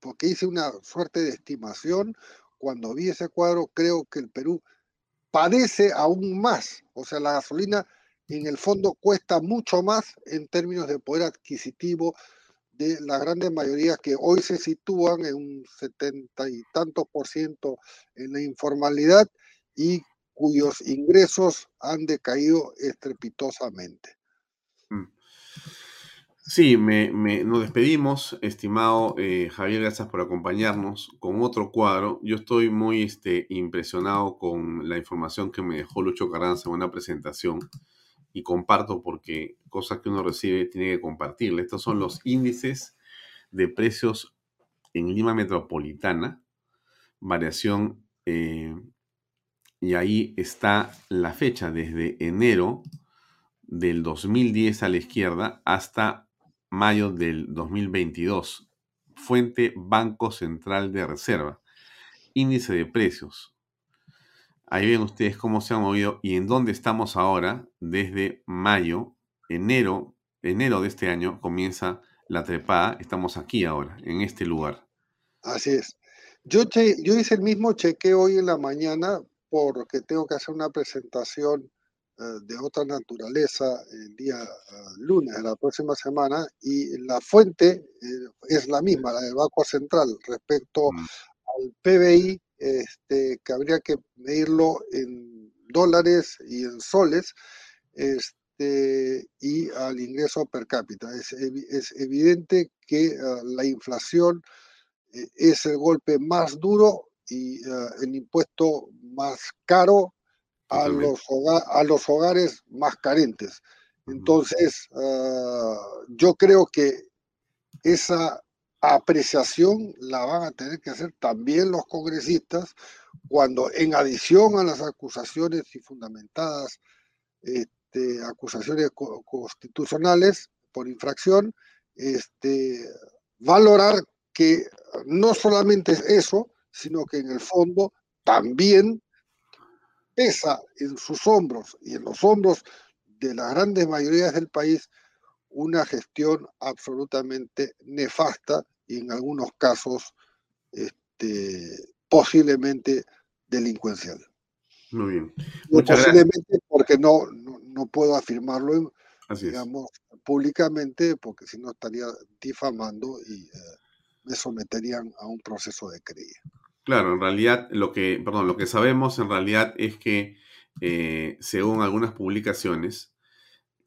porque hice una suerte de estimación, cuando vi ese cuadro, creo que el Perú padece aún más. O sea, la gasolina en el fondo cuesta mucho más en términos de poder adquisitivo de la grandes mayoría que hoy se sitúan en un setenta y tantos por ciento en la informalidad y cuyos ingresos han decaído estrepitosamente. Sí, me, nos despedimos, estimado eh, Javier, gracias por acompañarnos con otro cuadro. Yo estoy muy este, impresionado con la información que me dejó Lucho Carranza en una presentación y comparto porque cosas que uno recibe tiene que compartirle. Estos son los índices de precios en Lima Metropolitana, variación, eh, y ahí está la fecha desde enero del 2010 a la izquierda hasta mayo del 2022. Fuente Banco Central de Reserva. Índice de precios. Ahí ven ustedes cómo se han movido y en dónde estamos ahora desde mayo, enero, enero de este año comienza la trepada. Estamos aquí ahora, en este lugar. Así es. Yo, yo hice el mismo cheque hoy en la mañana porque tengo que hacer una presentación de otra naturaleza el día eh, lunes de la próxima semana y la fuente eh, es la misma, la del Banco Central, respecto mm. al PBI este, que habría que medirlo en dólares y en soles, este, y al ingreso per cápita. Es, es evidente que la inflación eh, es el golpe más duro y el impuesto más caro a los, a los hogares más carentes. Entonces, ah, yo creo que esa apreciación la van a tener que hacer también los congresistas cuando en adición a las acusaciones y fundamentadas este, acusaciones constitucionales por infracción, este, valorar que no solamente es eso, sino que en el fondo también pesa en sus hombros y en los hombros de las grandes mayorías del país una gestión absolutamente nefasta y en algunos casos este, posiblemente delincuencial. Muy bien. posiblemente porque no, no, puedo afirmarlo, digamos, públicamente, porque si no estaría difamando y eh, me someterían a un proceso de creía. Claro, en realidad lo que, perdón, lo que sabemos en realidad es que eh, según algunas publicaciones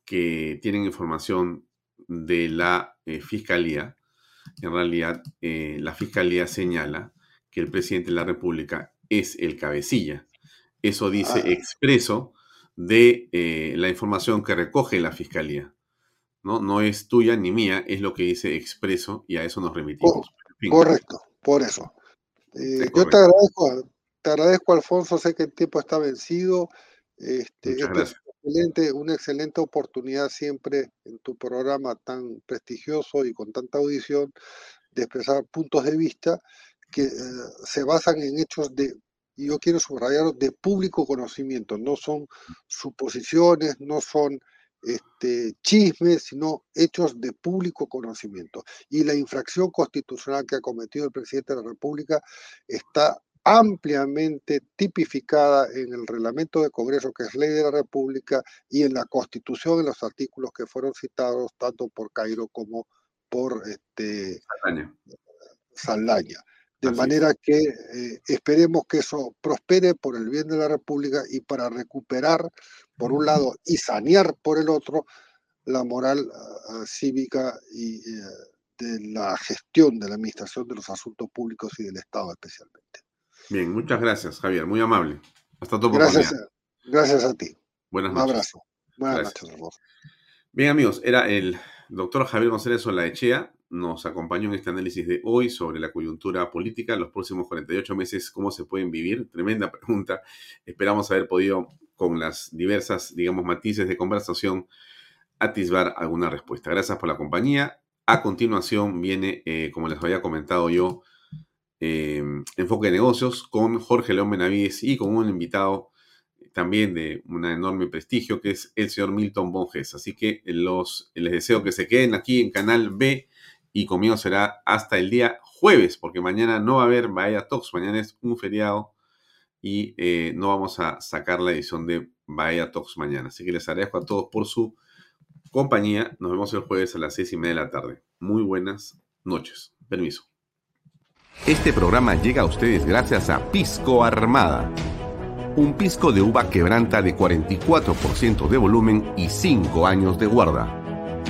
que tienen información de la eh, fiscalía, en realidad eh, la fiscalía señala que el presidente de la República es el cabecilla. Eso dice ah. expreso de la información que recoge la fiscalía. ¿no? no es tuya ni mía, es lo que dice expreso y a eso nos remitimos. correcto, por eso. Eh, yo te agradezco, te agradezco, Alfonso, sé que el tiempo está vencido. Este, es excelente, una excelente oportunidad siempre en tu programa tan prestigioso y con tanta audición de expresar puntos de vista que eh, se basan en hechos de, y yo quiero subrayar, de público conocimiento, no son suposiciones, no son este, chismes, sino hechos de público conocimiento. Y la infracción constitucional que ha cometido el presidente de la República está ampliamente tipificada en el reglamento de Congreso, que es ley de la República, y en la Constitución, en los artículos que fueron citados tanto por Cairo como por este, Saldaña. De manera que eh, esperemos que eso prospere por el bien de la República y para recuperar, por un lado, y sanear por el otro, la moral ah, cívica y eh, de la gestión de la administración de los asuntos públicos y del Estado especialmente. Bien, muchas gracias, Javier. Muy amable. Hasta todo gracias, gracias a ti. Buenas noches. Un abrazo. Buenas noches, Bien, amigos, era el doctor Javier González Olaechea, nos acompañó en este análisis de hoy sobre la coyuntura política, los próximos 48 meses, cómo se pueden vivir. Tremenda pregunta. Esperamos haber podido, con las diversas, digamos, matices de conversación, atisbar alguna respuesta. Gracias por la compañía. A continuación viene, eh, como les había comentado yo, eh, Enfoque de Negocios con Jorge León Benavides y con un invitado también de un enorme prestigio, que es el señor Milton Bonges. Así que los, les deseo que se queden aquí en Canal B y conmigo será hasta el día jueves, porque mañana no va a haber Bahía Talks, mañana es un feriado y eh, no vamos a sacar la edición de Bahía Talks mañana. Así que les agradezco a todos por su compañía. Nos vemos el jueves a las seis y media de la tarde. Muy buenas noches. Permiso. Este programa llega a ustedes gracias a Pisco Armada. Un pisco de uva quebranta de 44% de volumen y 5 años de guarda